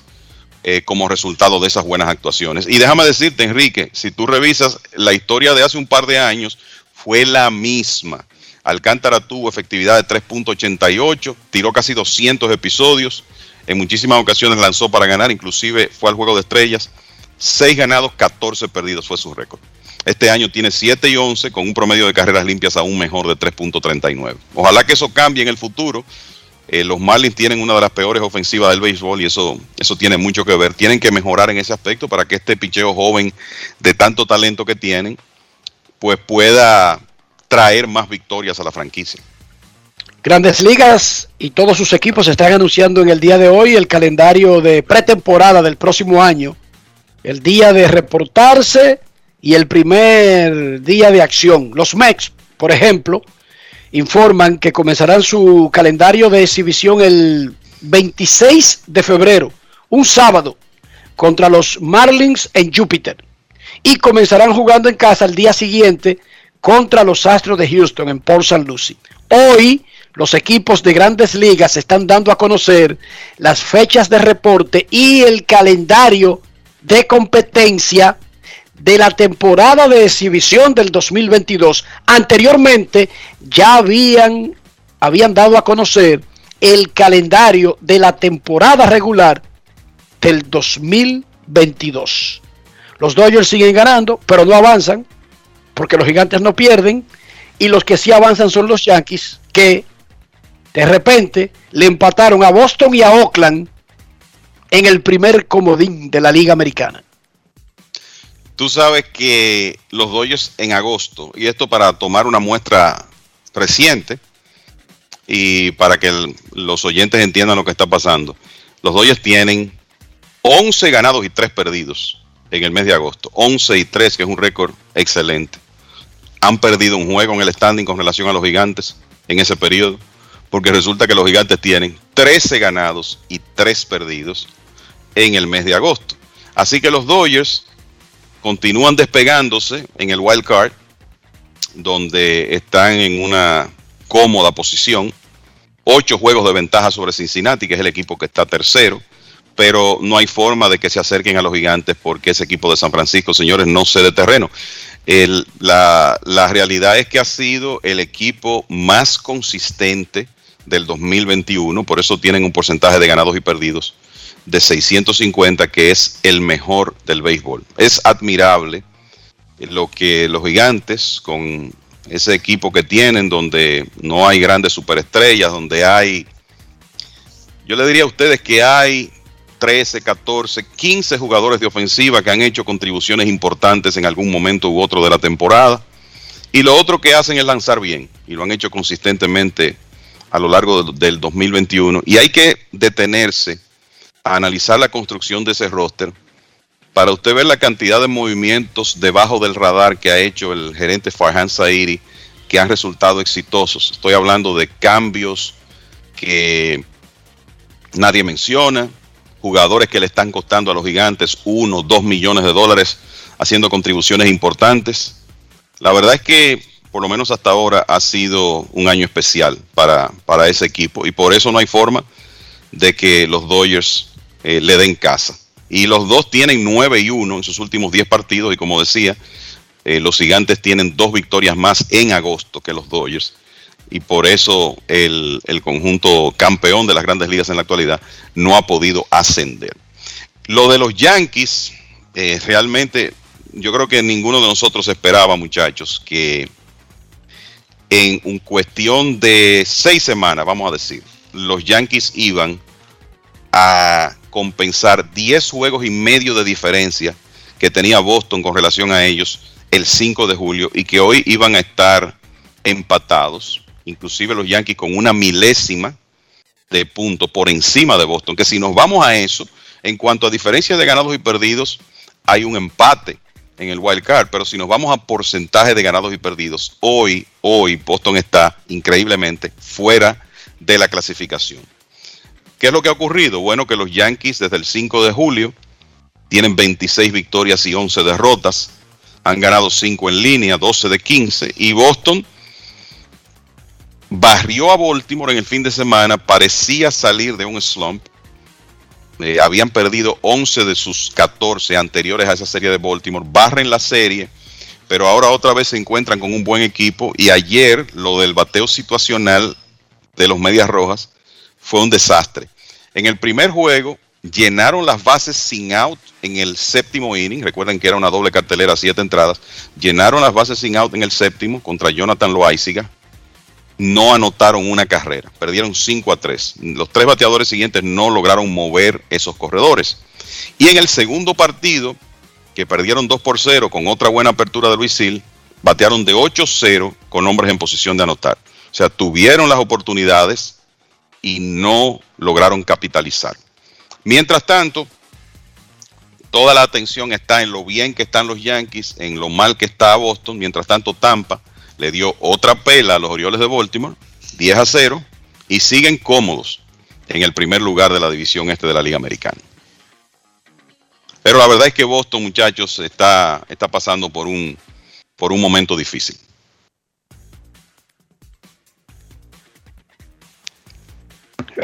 eh, como resultado de esas buenas actuaciones. Y déjame decirte, Enrique, si tú revisas la historia de hace un par de años, fue la misma. Alcántara tuvo efectividad de 3.88, tiró casi 200 episodios, en muchísimas ocasiones lanzó para ganar, inclusive fue al juego de estrellas. 6 ganados, 14 perdidos fue su récord. Este año tiene 7 y 11 con un promedio de carreras limpias aún mejor de 3.39. Ojalá que eso cambie en el futuro. Eh, los Marlins tienen una de las peores ofensivas del béisbol y eso, eso tiene mucho que ver. Tienen que mejorar en ese aspecto para que este picheo joven de tanto talento que tienen, pues pueda traer más victorias a la franquicia. Grandes Ligas y todos sus equipos están anunciando en el día de hoy el calendario de pretemporada del próximo año. El día de reportarse y el primer día de acción. Los Mex, por ejemplo, informan que comenzarán su calendario de exhibición el 26 de febrero, un sábado, contra los Marlins en Júpiter. Y comenzarán jugando en casa el día siguiente contra los Astros de Houston en Port St. Lucie. Hoy los equipos de grandes ligas están dando a conocer las fechas de reporte y el calendario de competencia de la temporada de exhibición del 2022. Anteriormente ya habían, habían dado a conocer el calendario de la temporada regular del 2022. Los Dodgers siguen ganando, pero no avanzan, porque los gigantes no pierden, y los que sí avanzan son los Yankees, que de repente le empataron a Boston y a Oakland en el primer comodín de la Liga Americana. Tú sabes que los Dodgers en agosto, y esto para tomar una muestra reciente y para que los oyentes entiendan lo que está pasando, los Dodgers tienen 11 ganados y 3 perdidos en el mes de agosto. 11 y 3, que es un récord excelente. Han perdido un juego en el standing con relación a los gigantes en ese periodo, porque resulta que los gigantes tienen 13 ganados y 3 perdidos en el mes de agosto. Así que los Dodgers continúan despegándose en el wild card. donde están en una cómoda posición. Ocho juegos de ventaja sobre Cincinnati, que es el equipo que está tercero. Pero no hay forma de que se acerquen a los gigantes porque ese equipo de San Francisco, señores, no cede terreno. El- la, la realidad es que ha sido el equipo más consistente del 2021, por eso tienen un porcentaje de ganados y perdidos de 650, que es el mejor del béisbol. Es admirable lo que los gigantes, con ese equipo que tienen, donde no hay grandes superestrellas, donde hay, yo le diría a ustedes que hay 13, 14, 15 jugadores de ofensiva que han hecho contribuciones importantes en algún momento u otro de la temporada. Y lo otro que hacen es lanzar bien, y lo han hecho consistentemente a lo largo del- del 2021. Y hay que detenerse a analizar la construcción de ese roster para usted ver la cantidad de movimientos debajo del radar que ha hecho el gerente Farhan Sairi que han resultado exitosos. Estoy hablando de cambios que nadie menciona, jugadores que le están costando a los gigantes uno, dos millones de dólares haciendo contribuciones importantes. La verdad es que por lo menos hasta ahora ha sido un año especial para, para ese equipo y por eso no hay forma de que los Dodgers eh, le den casa. Y los dos tienen 9 y 1 en sus últimos 10 partidos y como decía, eh, los gigantes tienen dos victorias más en agosto que los Dodgers y por eso el, conjunto campeón de las grandes ligas en la actualidad no ha podido ascender. Lo de los Yankees, eh, realmente yo creo que ninguno de nosotros esperaba, muchachos, que en un cuestión de seis semanas, vamos a decir, los Yankees iban a compensar 10 juegos y medio de diferencia que tenía Boston con relación a ellos el 5 de julio y que hoy iban a estar empatados, inclusive los Yankees con una milésima de punto por encima de Boston, que si nos vamos a eso, en cuanto a diferencia de ganados y perdidos, hay un empate en el wild card, pero si nos vamos a porcentaje de ganados y perdidos, hoy, hoy Boston está increíblemente fuera de la clasificación. ¿Qué es lo que ha ocurrido? Bueno, que los Yankees desde el 5 de julio tienen 26 victorias y 11 derrotas, han ganado 5 en línea, 12 de 15, y Boston barrió a Baltimore en el fin de semana, parecía salir de un slump, eh, habían perdido 11 de sus 14 anteriores a esa serie de Baltimore, barren la serie, pero ahora otra vez se encuentran con un buen equipo. Y ayer lo del bateo situacional de los Medias Rojas fue un desastre. En el primer juego llenaron las bases sin out en el séptimo inning, recuerden que era una doble cartelera, siete entradas, llenaron las bases sin out en el séptimo contra Jonathan Loaiziga, no anotaron una carrera, perdieron 5 a 3. Los tres bateadores siguientes no lograron mover esos corredores. Y en el segundo partido, que perdieron 2 por 0 con otra buena apertura de Luis Sil, batearon de 8-0 con hombres en posición de anotar. O sea, tuvieron las oportunidades y no lograron capitalizar. Mientras tanto, toda la atención está en lo bien que están los Yankees, en lo mal que está Boston. Mientras tanto, Tampa le dio otra pela a los Orioles de Baltimore, 10 a 0, y siguen cómodos en el primer lugar de la división este de la Liga Americana. Pero la verdad es que Boston, muchachos, está, está pasando por un, por un momento difícil.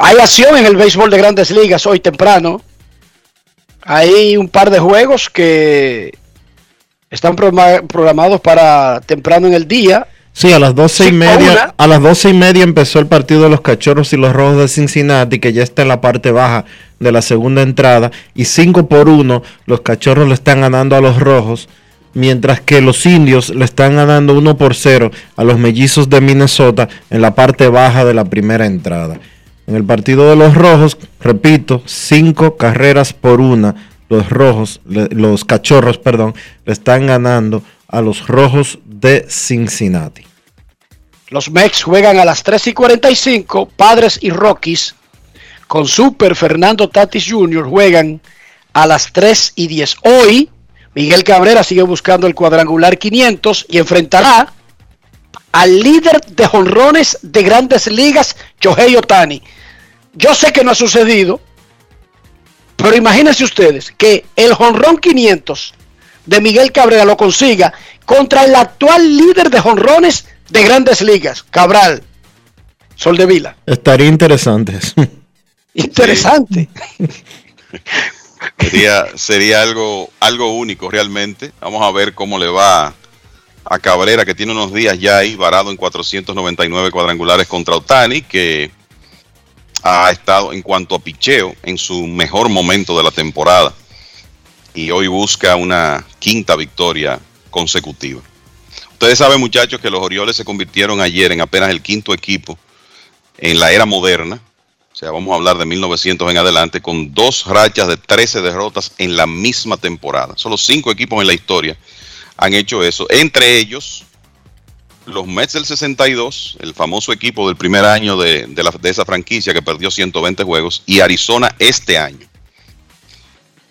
Hay acción en el béisbol de grandes ligas hoy temprano. Hay un par de juegos que están programa- programados para temprano en el día. Sí, a las doce y media, a las doce y media empezó el partido de los Cachorros y los Rojos de Cincinnati, que ya está en la parte baja de la segunda entrada, y 5 por 1 los Cachorros le están ganando a los Rojos, mientras que los Indios le están ganando 1 por 0 a los Mellizos de Minnesota en la parte baja de la primera entrada. En el partido de los Rojos, repito, 5 carreras por una, los Rojos, los Cachorros, perdón, le están ganando a los Rojos de Cincinnati. Los Mex juegan a las 3 y 45. Padres y Rockies con Super Fernando Tatis Jr. juegan a las 3 y 10. Hoy, Miguel Cabrera sigue buscando el cuadrangular 500 y enfrentará al líder de jonrones de grandes ligas, Shohei Otani. Yo sé que no ha sucedido, pero imagínense ustedes que el jonrón 500 de Miguel Cabrera lo consiga contra el actual líder de jonrones de grandes ligas, Cabral, Sol de Vila. Estaría interesante. eso. Interesante. Sería, sería algo, algo único realmente. Vamos a ver cómo le va a Cabrera, que tiene unos días ya ahí varado en 499 cuadrangulares contra Otani, que ha estado en cuanto a picheo en su mejor momento de la temporada. Y hoy busca una quinta victoria consecutiva. Ustedes saben, muchachos, que los Orioles se convirtieron ayer en apenas el quinto equipo en la era moderna. O sea, vamos a hablar de 1900 en adelante, con dos rachas de 13 derrotas en la misma temporada. Solo cinco equipos en la historia han hecho eso. Entre ellos, los Mets del 62, el famoso equipo del primer año de, de de esa franquicia que perdió 120 juegos, y Arizona este año.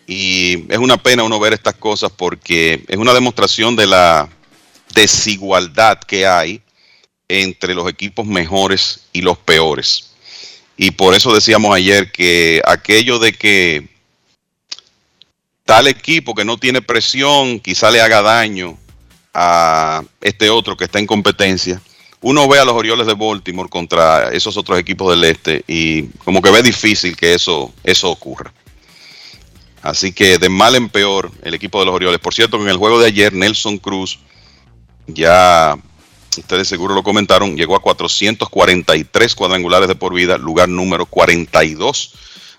Y es una pena uno ver estas cosas porque es una demostración de la desigualdad que hay entre los equipos mejores y los peores. Y por eso decíamos ayer que aquello de que tal equipo que no tiene presión quizá le haga daño a este otro que está en competencia. Uno ve a los Orioles de Baltimore contra esos otros equipos del este y como que ve difícil que eso, eso ocurra. Así que de mal en peor el equipo de los Orioles. Por cierto, en el juego de ayer Nelson Cruz ya ustedes seguro lo comentaron, llegó a 443 cuadrangulares de por vida, lugar número 42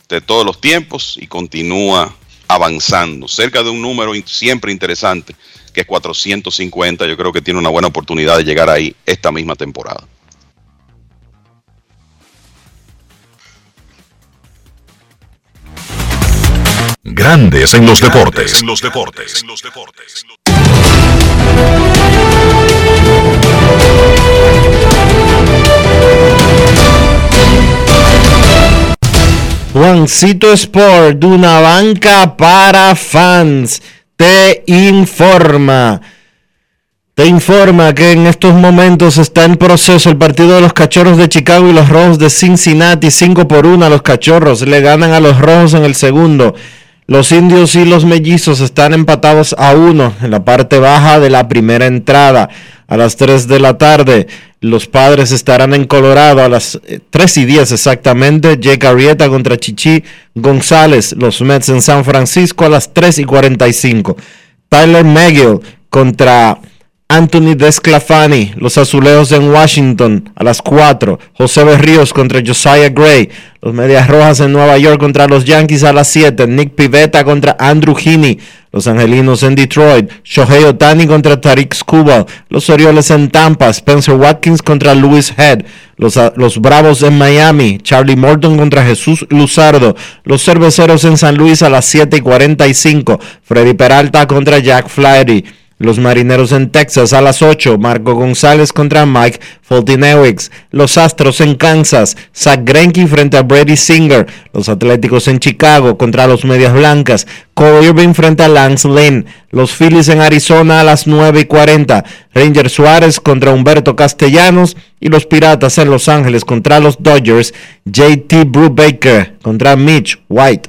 de todos los tiempos y continúa avanzando, cerca de un número siempre interesante, que es 450. Yo creo que tiene una buena oportunidad de llegar ahí esta misma temporada. Grandes en los deportes. En los deportes. En los deportes. Juancito Sport, de una banca para fans, te informa. Te informa que en estos momentos está en proceso el partido de los Cachorros de Chicago y los Rojos de Cincinnati. 5 por 1 a los Cachorros. Le ganan a los Rojos en el segundo. Los Indios y los Mellizos están empatados a 1 en la parte baja de la primera entrada. A las 3 de la tarde, los Padres estarán en Colorado a las eh, 3 y 10 exactamente. Jake Arrieta contra Chichi González. Los Mets en San Francisco a las 3 y 45. Tyler McGill contra Anthony Desclafani, los azulejos en Washington a las 4. José Berríos contra Josiah Gray. Los Medias Rojas en Nueva York contra los Yankees a las 7. Nick Pivetta contra Andrew Heaney. Los Angelinos en Detroit. Shohei Otani contra Tariq Skubal. Los Orioles en Tampa. Spencer Watkins contra Louis Head. Los, ah, los Bravos en Miami. Charlie Morton contra Jesús Luzardo. Los Cerveceros en San Luis a las 7 y 45. Freddy Peralta contra Jack Flaherty. Los Marineros en Texas a las 8. Marco González contra Mike Foltynewicz. Los Astros en Kansas. Zach Greinke frente a Brady Singer. Los Atléticos en Chicago contra los Medias Blancas. Cole Irving frente a Lance Lynn. Los Phillies en Arizona a las 9 y 40. Ranger Suárez contra Humberto Castellanos. Y los Piratas en Los Ángeles contra los Dodgers. JT Brubaker contra Mitch White.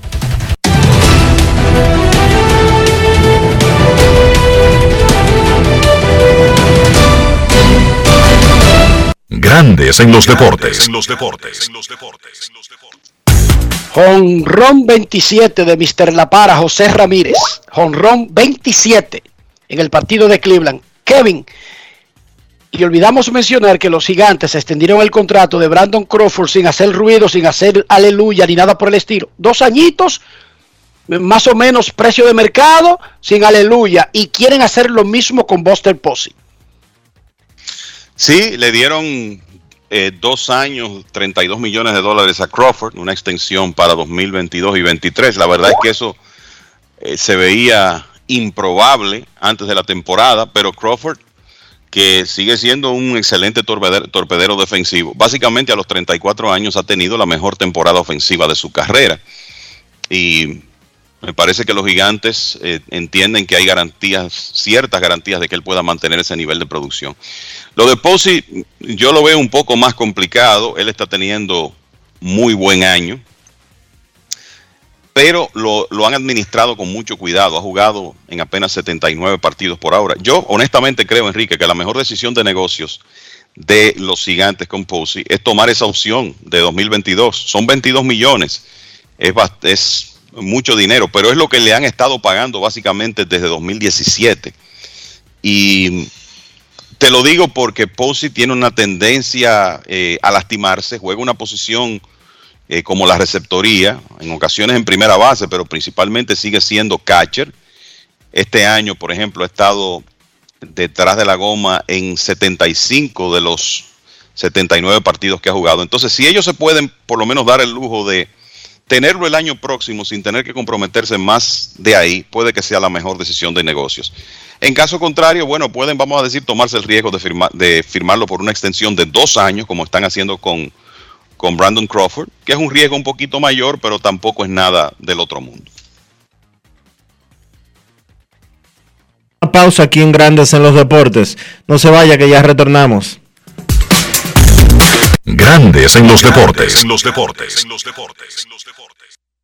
Grandes en los deportes. En los deportes. En los deportes. Jonrón 27 de Mr. La Para, José Ramírez. Jonrón 27 en el partido de Cleveland. Kevin. Y olvidamos mencionar que los gigantes extendieron el contrato de Brandon Crawford sin hacer ruido, sin hacer aleluya ni nada por el estilo. Dos añitos, más o menos precio de mercado, sin aleluya. Y quieren hacer lo mismo con Buster Posey. Sí, le dieron eh, dos años, 32 millones de dólares a Crawford, una extensión para 2022 y 2023. La verdad es que eso eh, se veía improbable antes de la temporada, pero Crawford, que sigue siendo un excelente torpedero, torpedero defensivo, básicamente a los 34 años ha tenido la mejor temporada ofensiva de su carrera. Y me parece que los gigantes eh, entienden que hay garantías, ciertas garantías de que él pueda mantener ese nivel de producción. Lo de Posey, yo lo veo un poco más complicado. Él está teniendo muy buen año pero lo, lo, han administrado con mucho cuidado. Ha jugado en apenas 79 partidos por ahora. Yo honestamente creo, Enrique, que la mejor decisión de negocios de los gigantes con Posey es tomar esa opción de 2022. Son 22 millones. Es, es mucho dinero, pero es lo que le han estado pagando básicamente desde 2017. Y te lo digo porque Posey tiene una tendencia eh, a lastimarse, juega una posición eh, como la receptoría, en ocasiones en primera base, pero principalmente sigue siendo catcher. Este año, por ejemplo, ha estado detrás de la goma en 75 de los 79 partidos que ha jugado. Entonces, si ellos se pueden por lo menos dar el lujo de tenerlo el año próximo sin tener que comprometerse más de ahí, puede que sea la mejor decisión de negocios. En caso contrario, bueno, pueden, vamos a decir, tomarse el riesgo de, de firmarlo por una extensión de dos años, como están haciendo con con Brandon Crawford, que es un riesgo un poquito mayor, pero tampoco es nada del otro mundo. Una pausa aquí en Grandes en los Deportes. No se vaya que ya retornamos. Grandes en los deportes. En los deportes. En los deportes.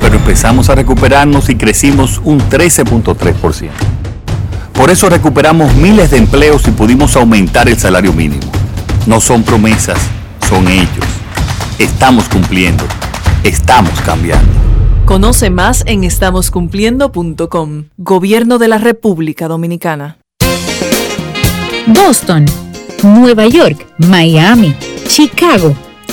pero empezamos a recuperarnos y crecimos un 13.3%. Por eso recuperamos miles de empleos y pudimos aumentar el salario mínimo. No son promesas son ellos. Estamos cumpliendo. Estamos cambiando. Conoce más en estamoscumpliendo.com. Gobierno de la República Dominicana. Boston, Nueva York, Miami, Chicago.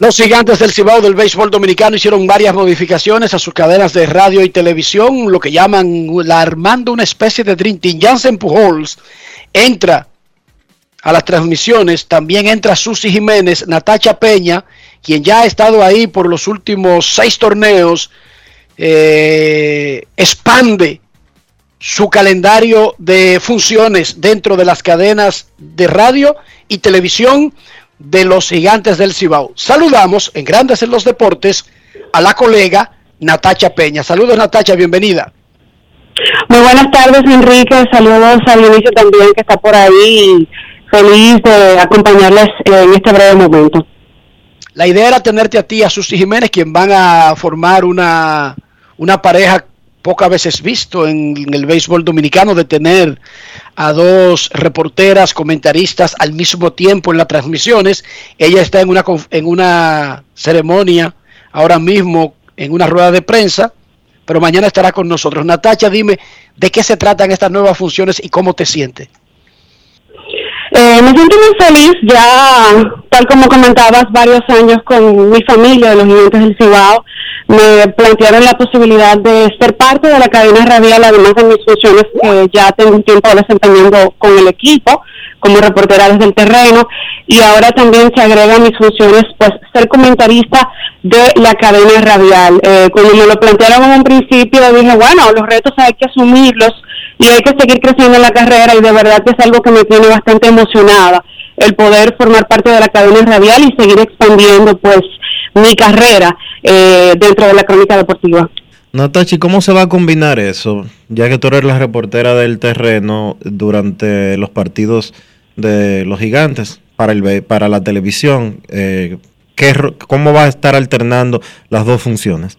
Los gigantes del Cibao del béisbol dominicano hicieron varias modificaciones a sus cadenas de radio y televisión, lo que llaman la armando una especie de Dream Team. Jansen Pujols entra a las transmisiones, también entra Susi Jiménez, Natacha Peña, quien ya ha estado ahí por los últimos seis torneos, eh, expande su calendario de funciones dentro de las cadenas de radio y televisión de los gigantes del Cibao. Saludamos en Grandes en los Deportes a la colega Natacha Peña. Saludos Natacha, bienvenida. Muy buenas tardes Enrique, saludos a Dionisio también que está por ahí, feliz de acompañarles en este breve momento. La idea era tenerte a ti, a Susi Jiménez, quien van a formar una, una pareja pocas veces visto en, el béisbol dominicano de tener a dos reporteras, comentaristas al mismo tiempo en las transmisiones. Ella está en una, en una ceremonia ahora mismo, en una rueda de prensa, pero mañana estará con nosotros. Natacha, dime de qué se tratan estas nuevas funciones y cómo te sientes. Eh, me siento muy feliz, ya tal como comentabas, varios años con mi familia de los gigantes del Cibao, me plantearon la posibilidad de ser parte de la cadena radial, además de mis funciones que ya tengo un tiempo desempeñando con el equipo, como reportera desde el terreno, y ahora también se agregan mis funciones, pues ser comentarista de la cadena radial. Eh, cuando me lo plantearon en un principio, dije, bueno, los retos hay que asumirlos y hay que seguir creciendo en la carrera y de verdad que es algo que me tiene bastante emocionada el poder formar parte de la cadena radial y seguir expandiendo pues mi carrera eh, dentro de la crónica deportiva. Natachi, ¿cómo se va a combinar eso? Ya que tú eres la reportera del terreno durante los partidos de los gigantes para, el, para la televisión. Eh, ¿qué ro- ¿Cómo va a estar alternando las dos funciones?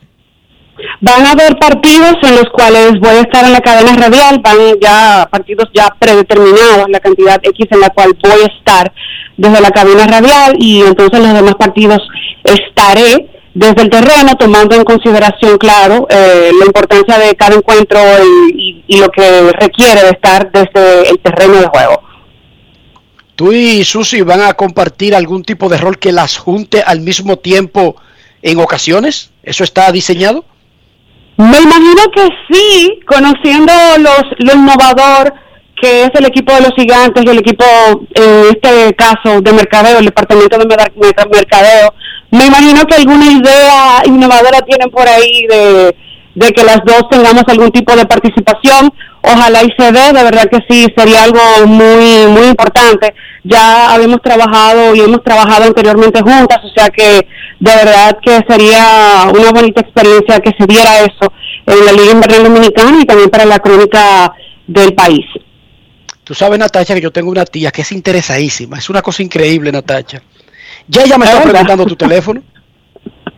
Van a haber partidos en los cuales voy a estar en la cadena radial, van ya partidos ya predeterminados, la cantidad X en la cual voy a estar desde la cadena radial y entonces los demás partidos estaré desde el terreno tomando en consideración, claro, eh, la importancia de cada encuentro y, y- y lo que requiere de estar desde el terreno de juego. ¿Tú y Susi van a compartir algún tipo de rol que las junte al mismo tiempo en ocasiones? ¿Eso está diseñado? Me imagino que sí, conociendo los, lo innovador que es el equipo de los gigantes y el equipo, en este caso, de mercadeo, el departamento de mer- mer- mercadeo, me imagino que alguna idea innovadora tienen por ahí de, de que las dos tengamos algún tipo de participación. Ojalá y se dé, de verdad que sí, sería algo muy, muy importante. Ya habíamos trabajado y hemos trabajado anteriormente juntas, o sea que de verdad que sería una bonita experiencia que se diera eso en la Liga Invernal Dominicana y también para la crónica del país. Tú sabes, Natacha, que yo tengo una tía que es interesadísima. Es una cosa increíble, Natacha. Ya ella me está preguntando tu teléfono.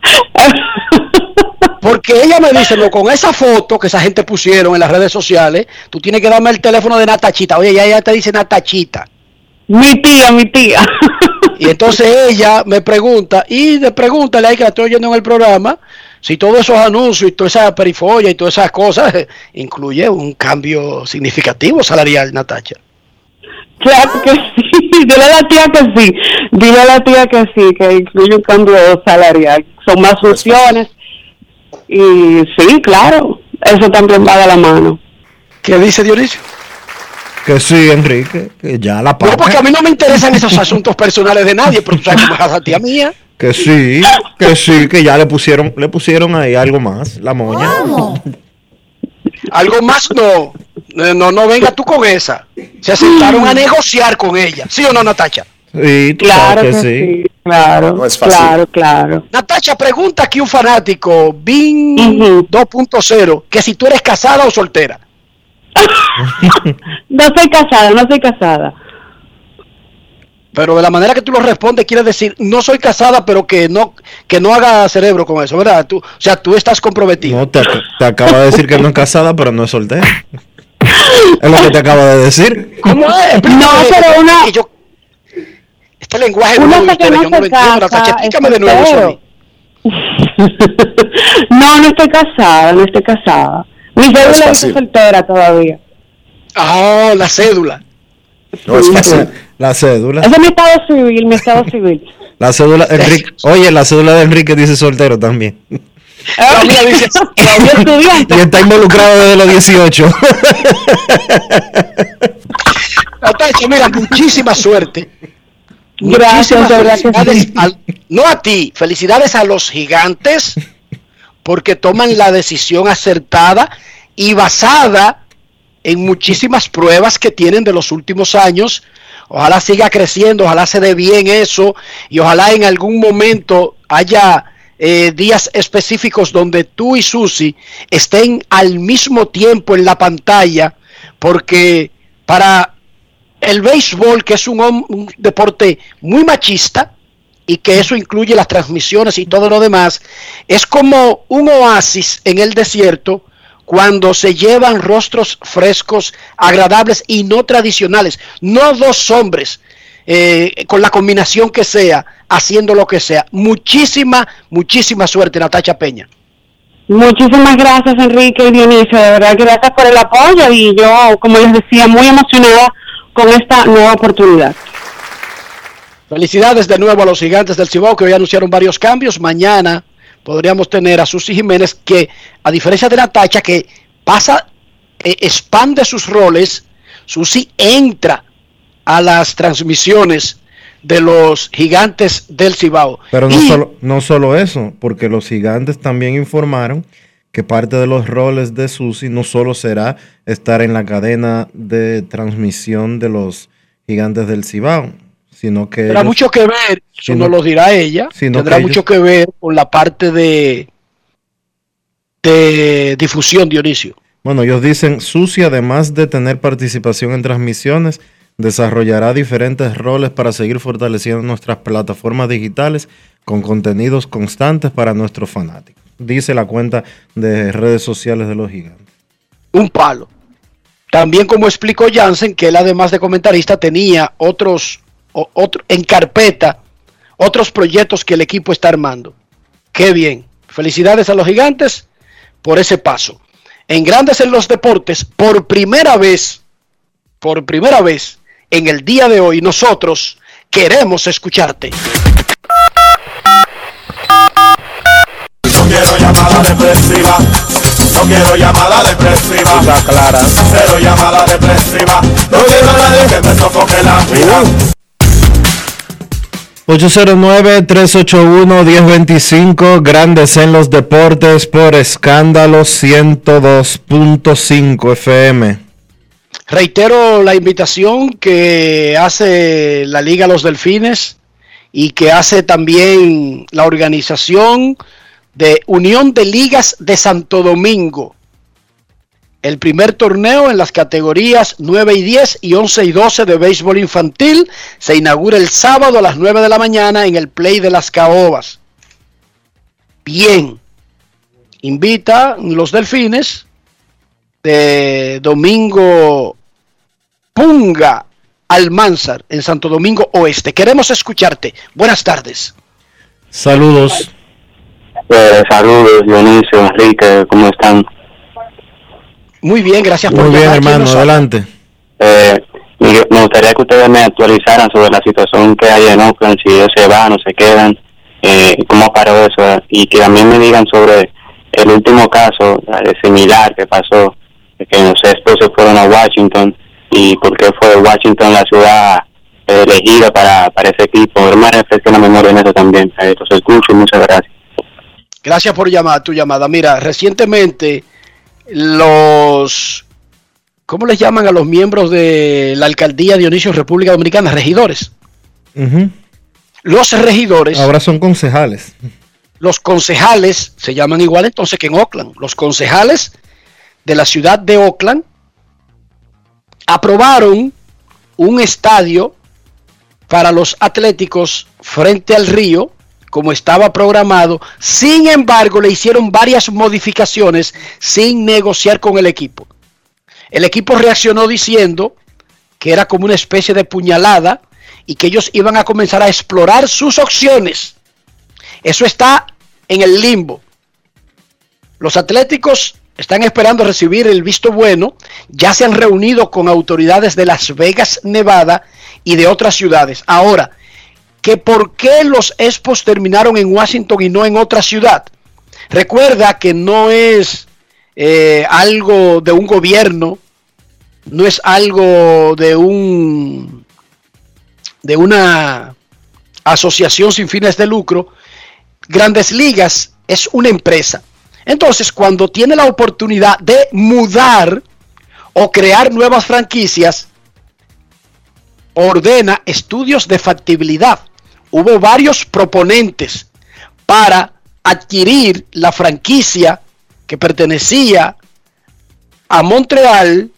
Porque ella me dice, no, con esa foto que esa gente pusieron en las redes sociales, tú tienes que darme el teléfono de Natachita. Oye, ya ella te dice Natachita. Mi tía, mi tía. Y entonces ella me pregunta, y de pregúntale ahí que la estoy oyendo en el programa, si todos esos anuncios y toda esa perifolla y todas esas cosas eh, incluye un cambio significativo salarial, Natacha. Claro que sí, dile a la tía que sí, dile a la tía que sí, que incluye un cambio salarial, son más funciones y sí, claro, eso también va de la mano. ¿Qué dice Dionisio? Que sí, Enrique, que ya la No, paga. porque a mí no me interesan esos asuntos personales de nadie, pero tú sabes cómo es esa tía mía. Que sí, que sí, que ya le pusieron, le pusieron ahí algo más, la moña. Algo más no. Eh, No, no venga tú con esa. Se sentaron a negociar con ella. ¿Sí o no, Natacha? Sí, tú Claro sabes que que sí, claro, No es fácil. claro, claro. Natacha, pregunta aquí un fanático, Bing 2.0, que si tú eres casada o soltera. No soy casada, no soy casada. Pero de la manera que tú lo respondes, quiere decir, no soy casada, pero que no que no haga cerebro con eso, ¿verdad? Tú, o sea, tú estás comprometido. No, te, ac- te acaba de decir que no es casada, pero no es soltera. Es lo que te acaba de decir. ¿Cómo es? No, pero una... Este lenguaje nuevo que no yo no lo entiendo, Natacha. Explícame de nuevo eso a mí. No, no estoy casada, no estoy casada. Mi cédula dice fácil. soltera todavía. Ah, la cédula. No es fácil. La cédula. Ese es mi estado civil, mi estado civil. La cédula, Enrique, oye, la cédula de Enrique dice soltero también. La mía dice, Todavía estudiante. Y está involucrado desde los 18. Natacha, mira, muchísima suerte. Gracias, Muchísimas que felicidades al- no a ti, felicidades a los gigantes porque toman la decisión acertada y basada en muchísimas pruebas que tienen de los últimos años. Ojalá siga creciendo, ojalá se dé bien eso y ojalá en algún momento haya eh, días específicos donde tú y Susi estén al mismo tiempo en la pantalla porque para el béisbol, que es un, deporte muy machista y que eso incluye las transmisiones y todo lo demás, es como un oasis en el desierto cuando se llevan rostros frescos, agradables y no tradicionales. No dos hombres eh, con la combinación que sea, haciendo lo que sea. Muchísima, muchísima suerte, Natacha Peña. Muchísimas gracias, Enrique y Dionisio. De verdad, gracias por el apoyo y yo, como les decía, muy emocionada con esta nueva oportunidad. Felicidades de nuevo a los gigantes del Cibao que hoy anunciaron varios cambios. Mañana podríamos tener a Susi Jiménez que, a diferencia de Natacha, que pasa, eh, expande sus roles, Susi entra a las transmisiones de los gigantes del Cibao. Pero no Y- solo, no solo eso, porque los gigantes también informaron que parte de los roles de Susi no solo será estar en la cadena de transmisión de los gigantes del Cibao, sino que... Tendrá ellos- mucho que ver, eso no lo dirá ella, sino tendrá que mucho ellos- que ver con la parte de de difusión, Dionisio. Bueno, ellos dicen, Susi, además de tener participación en transmisiones, desarrollará diferentes roles para seguir fortaleciendo nuestras plataformas digitales con contenidos constantes para nuestros fanáticos. Dice la cuenta de redes sociales de los gigantes. Un palo. También como explicó Jansen, que él además de comentarista tenía otros, o- otro, en carpeta otros proyectos que el equipo está armando. Qué bien. Felicidades a los gigantes por ese paso. En Grandes en los Deportes, por primera vez, por primera vez, en el día de hoy, nosotros queremos escucharte. No quiero llamada depresiva. No quiero llamada depresiva. Está clara. Cero llamada depresiva. No quiero a nadie que me sofoque la vida. 809-381-1025, Grandes en los Deportes por escándalo 102.5 FM. Reitero la invitación que hace la Liga Los Delfines y que hace también la organización de Unión de Ligas de Santo Domingo. El primer torneo en las categorías 9 y 10 y 11 y 12 de béisbol infantil se inaugura el sábado a las 9 de la mañana en el Play de las Caobas. Bien, invita los Delfines de Domingo Punga Almanzar en Santo Domingo Oeste. Queremos escucharte. Buenas tardes. Saludos. Eh, saludos, Dionisio, Enrique, ¿cómo están? Muy bien, gracias por Muy bien, llamar. ¿Quién hermano, adelante. Eh, me gustaría que ustedes me actualizaran sobre la situación que hay en Oakland, si ellos se van o se quedan, eh, cómo paró eso, y que también me digan sobre el último caso eh, similar que pasó, que los Expos se fueron a Washington, y por qué fue Washington la ciudad eh, elegida para, para ese equipo. No me refresque la memoria en eso también. Eh, los escucho y muchas gracias. Gracias por llamar, tu llamada. Mira, recientemente los, ¿cómo les llaman a los miembros de la alcaldía Dionisio República Dominicana? Regidores. Los regidores, Ahora son concejales. los concejales, se llaman igual entonces que en Oakland. Los concejales de la ciudad de Oakland aprobaron un estadio para los atléticos frente al río, como estaba programado. Sin embargo, le hicieron varias modificaciones sin negociar con el equipo. El equipo reaccionó diciendo que era como una especie de puñalada y que ellos iban a comenzar a explorar sus opciones. Eso está en el limbo. Los atléticos están esperando recibir el visto bueno. Ya se han reunido con autoridades de Las Vegas, Nevada y de otras ciudades. Ahora, que por qué los Expos terminaron en Washington y no en otra ciudad. Recuerda que no es eh, algo de un gobierno, no es algo de un de una asociación sin fines de lucro. Grandes Ligas es una empresa. Entonces, cuando tiene la oportunidad de mudar o crear nuevas franquicias, ordena estudios de factibilidad. Hubo varios proponentes para adquirir la franquicia que pertenecía a Montreal,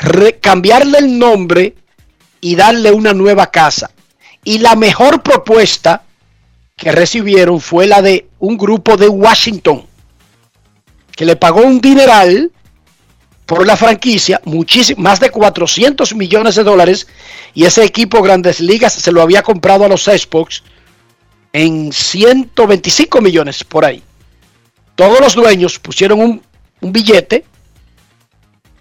re- cambiarle el nombre y darle una nueva casa. Y la mejor propuesta que recibieron fue la de un grupo de Washington, que le pagó un dineral por la franquicia, más de 400 millones de dólares, y ese equipo Grandes Ligas se lo había comprado a los Xbox en 125 millones por ahí. Todos los dueños pusieron un, un billete,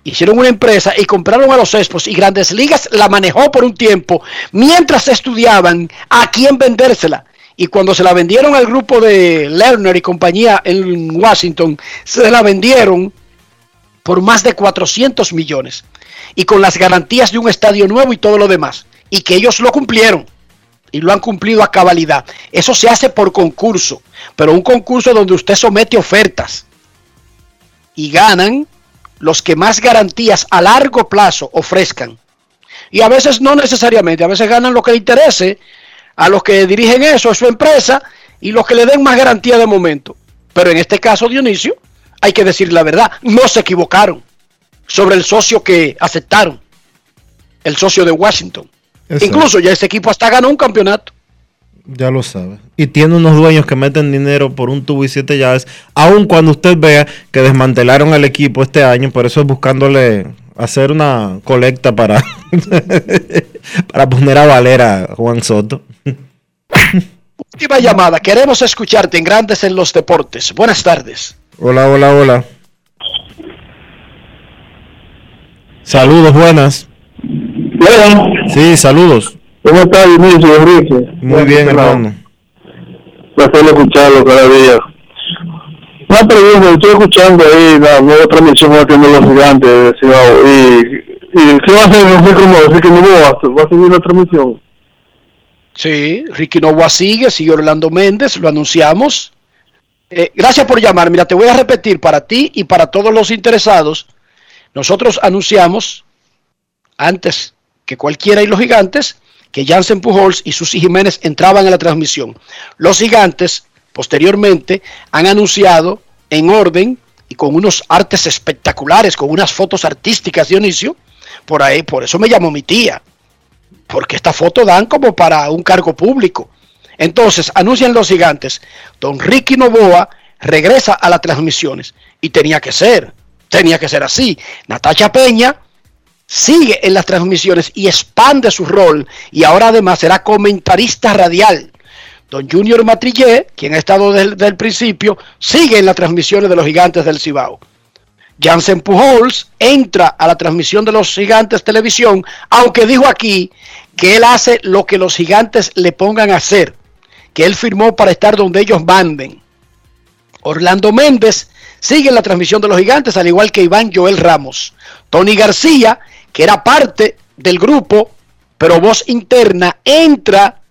hicieron una empresa y compraron a los Expos y Grandes Ligas la manejó por un tiempo mientras estudiaban a quién vendérsela. Y cuando se la vendieron al grupo de Lerner y compañía en Washington, se la vendieron por más de 400 millones. Y con las garantías de un estadio nuevo y todo lo demás. Y que ellos lo cumplieron. Y lo han cumplido a cabalidad. Eso se hace por concurso. Pero un concurso donde usted somete ofertas. Y ganan los que más garantías a largo plazo ofrezcan. Y a veces no necesariamente. A veces ganan lo que le interese a los que dirigen eso, a su empresa, y los que le den más garantía de momento. Pero en este caso, Dionisio, hay que decir la verdad, no se equivocaron sobre el socio que aceptaron, el socio de Washington. Exacto. Incluso ya ese equipo hasta ganó un campeonato. Ya lo sabe. Y tiene unos dueños que meten dinero por un tubo y siete llaves, aun cuando usted vea que desmantelaron al equipo este año, por eso es buscándole hacer una colecta para, para poner a valer a Juan Soto. Última llamada, queremos escucharte en Grandes en los Deportes. Buenas tardes. Hola, hola, hola. Saludos, buenas. Sí, saludos. ¿Cómo está Dionisio Enrique? Muy bien, hermano. Placer escucharlo cada día. Una pregunta, estoy escuchando ahí la nueva transmisión que tienen los gigantes de Cibao, y, y ¿qué va a hacer? No sé cómo, así que no va a, va a seguir la transmisión. Sí, Ricky Novoa sigue, sigue Orlando Méndez, lo anunciamos. Eh, gracias por llamar. Mira, te voy a repetir para ti y para todos los interesados. Nosotros anunciamos antes que cualquiera y los gigantes que Jansen Pujols y Susi Jiménez entraban en la transmisión. Los gigantes posteriormente han anunciado en orden y con unos artes espectaculares, con unas fotos artísticas, Dionisio, por ahí, por eso me llamó mi tía, porque esta foto dan como para un cargo público. Entonces, anuncian los gigantes, don Ricky Novoa regresa a las transmisiones y tenía que ser, tenía que ser así. Natacha Peña sigue en las transmisiones y expande su rol y ahora además será comentarista radial. Don Junior Matrillé, quien ha estado desde el principio, sigue en las transmisiones de los gigantes del Cibao. Jansen Pujols entra a la transmisión de los gigantes televisión, aunque dijo aquí que él hace lo que los gigantes le pongan a hacer, que él firmó para estar donde ellos manden. Orlando Méndez sigue en la transmisión de los gigantes, al igual que Iván Joel Ramos. Tony García, que era parte del grupo, pero voz interna, entra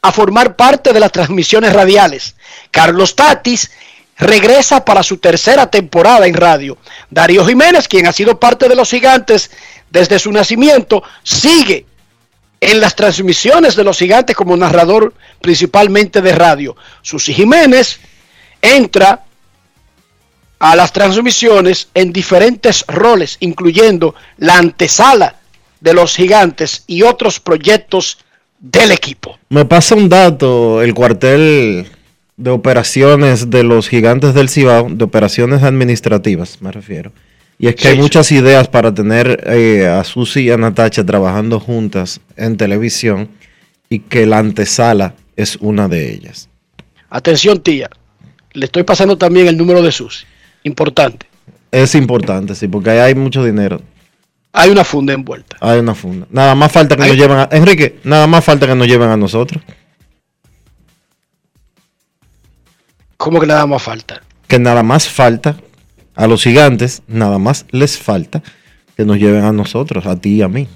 a formar parte de las transmisiones radiales. Carlos Tatis regresa para su tercera temporada en radio. Darío Jiménez, quien ha sido parte de los gigantes desde su nacimiento, sigue en las transmisiones de los gigantes como narrador principalmente de radio. Susi Jiménez entra a las transmisiones en diferentes roles, incluyendo la antesala de los gigantes y otros proyectos del equipo. Me pasa un dato, el cuartel de operaciones de los gigantes del Cibao, de operaciones administrativas, me refiero. Y es que Sí, hay muchas ideas para tener eh, a Susi y a Natacha trabajando juntas en televisión y que la antesala es una de ellas. Atención, tía. Le estoy pasando también el número de Susi. Importante. Es importante, sí, porque ahí hay mucho dinero. Hay una funda envuelta. Hay una funda. Nada más falta que nos lleven a... Enrique, nada más falta que nos lleven a nosotros. ¿Cómo que nada más falta? Que nada más falta a los gigantes, nada más les falta que nos lleven a nosotros, a ti y a mí.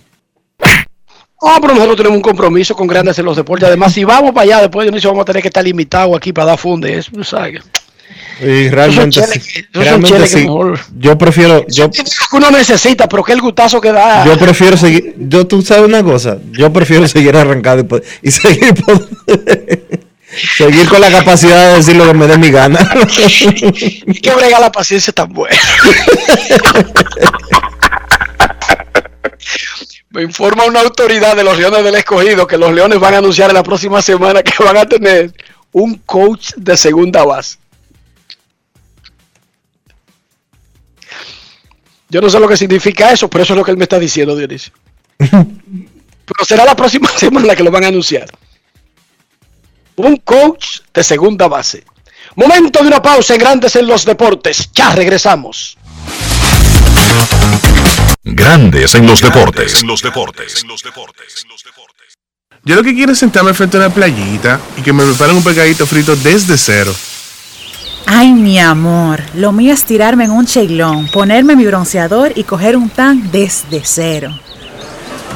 Ah, pero nosotros tenemos un compromiso con grandes en los deportes. Además, si vamos para allá, después de inicio vamos a tener que estar limitados aquí para dar funde. Eso, sabes. Y realmente, cheles sí, realmente sí. Yo prefiero, yo, Que uno necesita, pero que el gustazo que da. yo prefiero seguir, yo tú sabes una cosa, yo prefiero seguir arrancado y, y seguir, po- seguir con la capacidad de decir lo que me dé mi gana. Y que brega la paciencia tan buena. Me informa una autoridad de los Leones del Escogido que los Leones van a anunciar en la próxima semana que van a tener un coach de segunda base. Yo no sé lo que significa eso, pero eso es lo que él me está diciendo, Dionisio. Pero será la próxima semana que lo van a anunciar. Un coach de segunda base. Momento de una pausa en Grandes en los Deportes. Ya regresamos. Grandes en los deportes. los deportes. Yo lo que quiero es sentarme frente a una playita y que me preparen un pescadito frito desde cero. Ay, mi amor, lo mío es tirarme en un cheilón, ponerme mi bronceador y coger un tan desde cero.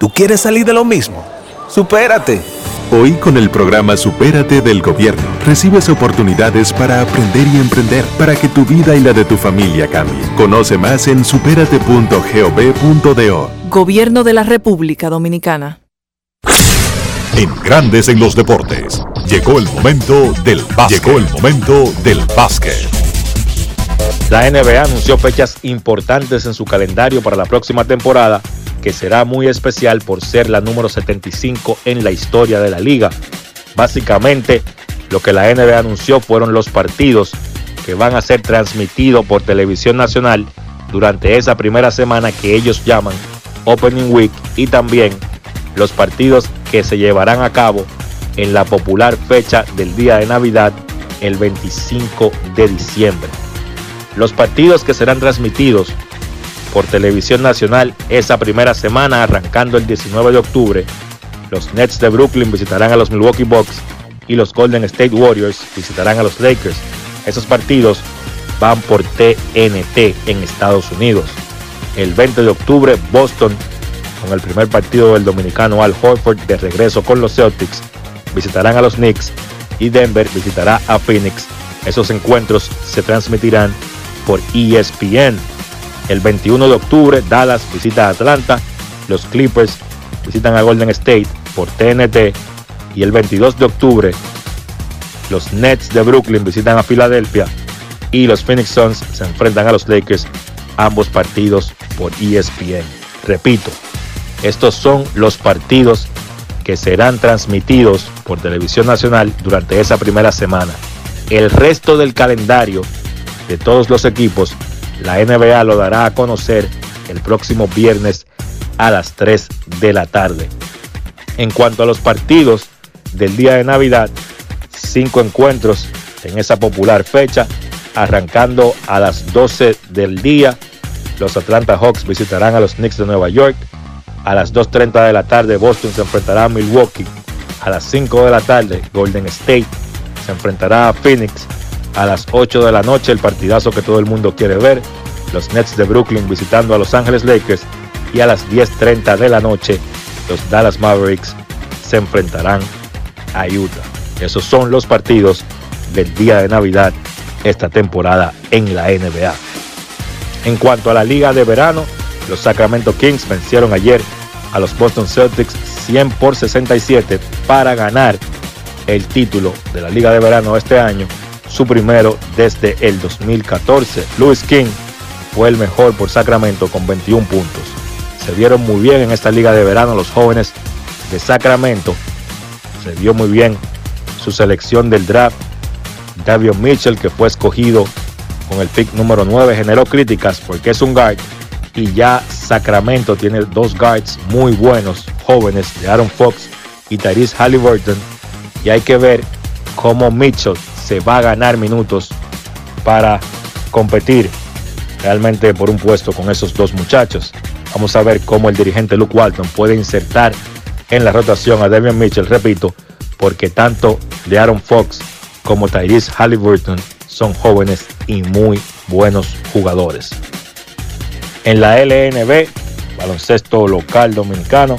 ¿Tú quieres salir de lo mismo? ¡Supérate! Hoy con el programa Supérate del Gobierno recibes oportunidades para aprender y emprender para que tu vida y la de tu familia cambie. Conoce más en superate.gov.do. Gobierno de la República Dominicana. En Grandes en los Deportes. Llegó el momento del básquet. Llegó el momento del básquet. La NBA anunció fechas importantes en su calendario para la próxima temporada que será muy especial por ser la número 75 en la historia de la liga. Básicamente, lo que la NBA anunció fueron los partidos que van a ser transmitidos por televisión nacional durante esa primera semana que ellos llaman Opening Week y también los partidos que se llevarán a cabo en la popular fecha del día de Navidad el 25 de diciembre. Los partidos que serán transmitidos por televisión nacional esa primera semana, arrancando el 19 de octubre. Los Nets de Brooklyn visitarán a los Milwaukee Bucks y los Golden State Warriors visitarán a los Lakers. Esos partidos van por TNT en Estados Unidos. El 20 de octubre, Boston, con el primer partido del dominicano Al Horford de regreso con los Celtics, visitarán a los Knicks y Denver visitará a Phoenix. Esos encuentros se transmitirán por ESPN. El 21 de octubre, Dallas visita a Atlanta, los Clippers visitan a Golden State por TNT y el 22 de octubre, los Nets de Brooklyn visitan a Filadelfia y los Phoenix Suns se enfrentan a los Lakers, ambos partidos por ESPN. Repito, estos son los partidos que serán transmitidos por televisión nacional durante esa primera semana. El resto del calendario de todos los equipos la NBA lo dará a conocer el próximo viernes a las 3 de la tarde. En cuanto a los partidos del día de Navidad, cinco encuentros en esa popular fecha, arrancando a las 12 del día. Los Atlanta Hawks visitarán a los Knicks de Nueva York. A las 2.30 de la tarde Boston se enfrentará a Milwaukee. A las 5 de la tarde Golden State se enfrentará a Phoenix a las 8 de la noche, el partidazo que todo el mundo quiere ver. Los Nets de Brooklyn visitando a Los Ángeles Lakers. Y a las 10.30 de la noche, los Dallas Mavericks se enfrentarán a Utah. Esos son los partidos del día de Navidad esta temporada en la NBA. En cuanto a la liga de verano, los Sacramento Kings vencieron ayer a los Boston Celtics 100 por 67 para ganar el título de la liga de verano este año su primero desde el 2014. Louis King fue el mejor por Sacramento con 21 puntos. Se vieron muy bien en esta liga de verano los jóvenes de Sacramento. Se vio muy bien su selección del draft. Davion Mitchell, que fue escogido con el pick número 9, generó críticas porque es un guard. Y ya Sacramento tiene dos guards muy buenos, jóvenes, de Aaron Fox y Tyrese Halliburton. Y hay que ver cómo Mitchell va a ganar minutos para competir realmente por un puesto con esos dos muchachos. Vamos a ver cómo el dirigente Luke Walton puede insertar en la rotación a Devian Mitchell, repito, porque tanto de Aaron Fox como Tyrese Halliburton son jóvenes y muy buenos jugadores. En la LNB, baloncesto local dominicano,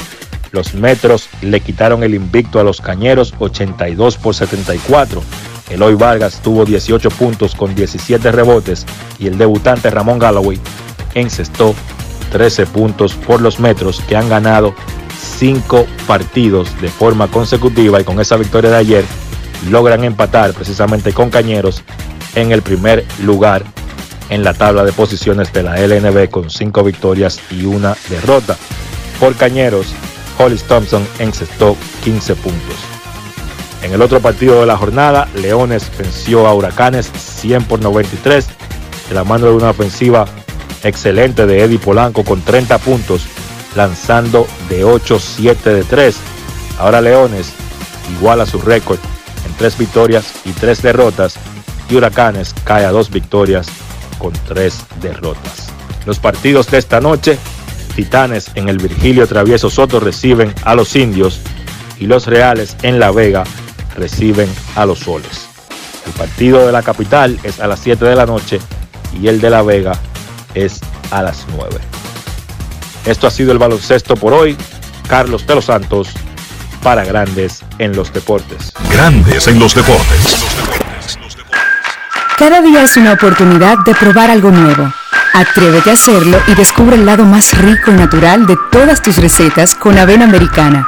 los Metros le quitaron el invicto a los Cañeros 82 por 74 Eloy Vargas tuvo 18 puntos con 17 rebotes y el debutante Ramón Galloway encestó 13 puntos por los metros que han ganado cinco partidos de forma consecutiva y con esa victoria de ayer logran empatar precisamente con Cañeros en el primer lugar en la tabla de posiciones de la LNB con cinco victorias y una derrota. Por Cañeros, Hollis Thompson encestó 15 puntos. En el otro partido de la jornada, Leones venció a Huracanes 100 por 93 de la mano de una ofensiva excelente de Eddie Polanco con 30 puntos, lanzando de 8-7 de 3. Ahora Leones iguala su récord en 3 victorias y 3 derrotas y Huracanes cae a 2 victorias con 3 derrotas. Los partidos de esta noche, Titanes en el Virgilio Travieso Soto reciben a los indios y los Reales en La Vega reciben a los Soles. El partido de la capital es a las 7 de la noche y el de La Vega es a las 9. Esto ha sido el baloncesto por hoy. Carlos de los Santos para Grandes en los Deportes. Grandes en los Deportes. Cada día es una oportunidad de probar algo nuevo. Atrévete a hacerlo y descubre el lado más rico y natural de todas tus recetas con avena americana.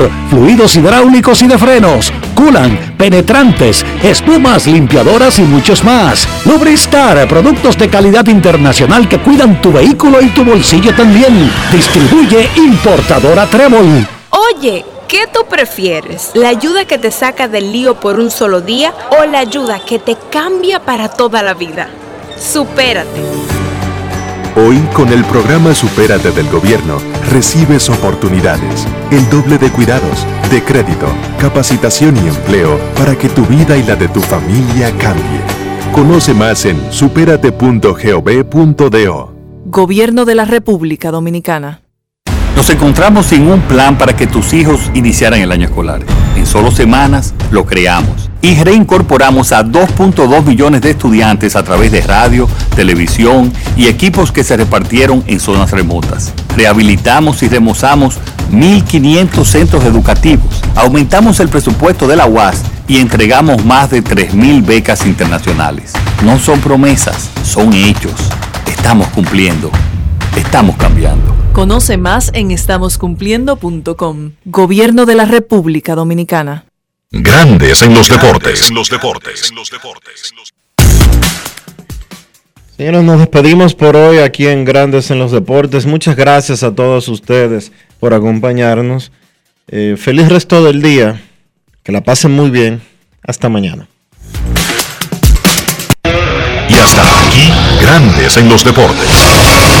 fluidos hidráulicos y de frenos, culan, penetrantes, espumas, limpiadoras y muchos más. Lubristar, productos de calidad internacional que cuidan tu vehículo y tu bolsillo también. Distribuye importadora Trébol. Oye, ¿qué tú prefieres? ¿La ayuda que te saca del lío por un solo día o la ayuda que te cambia para toda la vida? Supérate. Hoy, con el programa Supérate del Gobierno, recibes oportunidades, el doble de cuidados, de crédito, capacitación y empleo para que tu vida y la de tu familia cambie. Conoce más en superate.gov.do. Gobierno de la República Dominicana. Nos encontramos sin un plan para que tus hijos iniciaran el año escolar. En solo semanas lo creamos y reincorporamos a 2.2 millones de estudiantes a través de radio, televisión y equipos que se repartieron en zonas remotas. Rehabilitamos y remozamos 1.500 centros educativos. Aumentamos el presupuesto de la UAS y entregamos más de 3.000 becas internacionales. No son promesas, son hechos. Estamos cumpliendo. Estamos cambiando. Conoce más en estamoscumpliendo.com. Gobierno de la República Dominicana. Grandes en los deportes. En los deportes. Señores, nos despedimos por hoy aquí en Grandes en los Deportes. Muchas gracias a todos ustedes por acompañarnos. Eh, feliz resto del día. Que la pasen muy bien. Hasta mañana. Y hasta aquí, Grandes en los Deportes.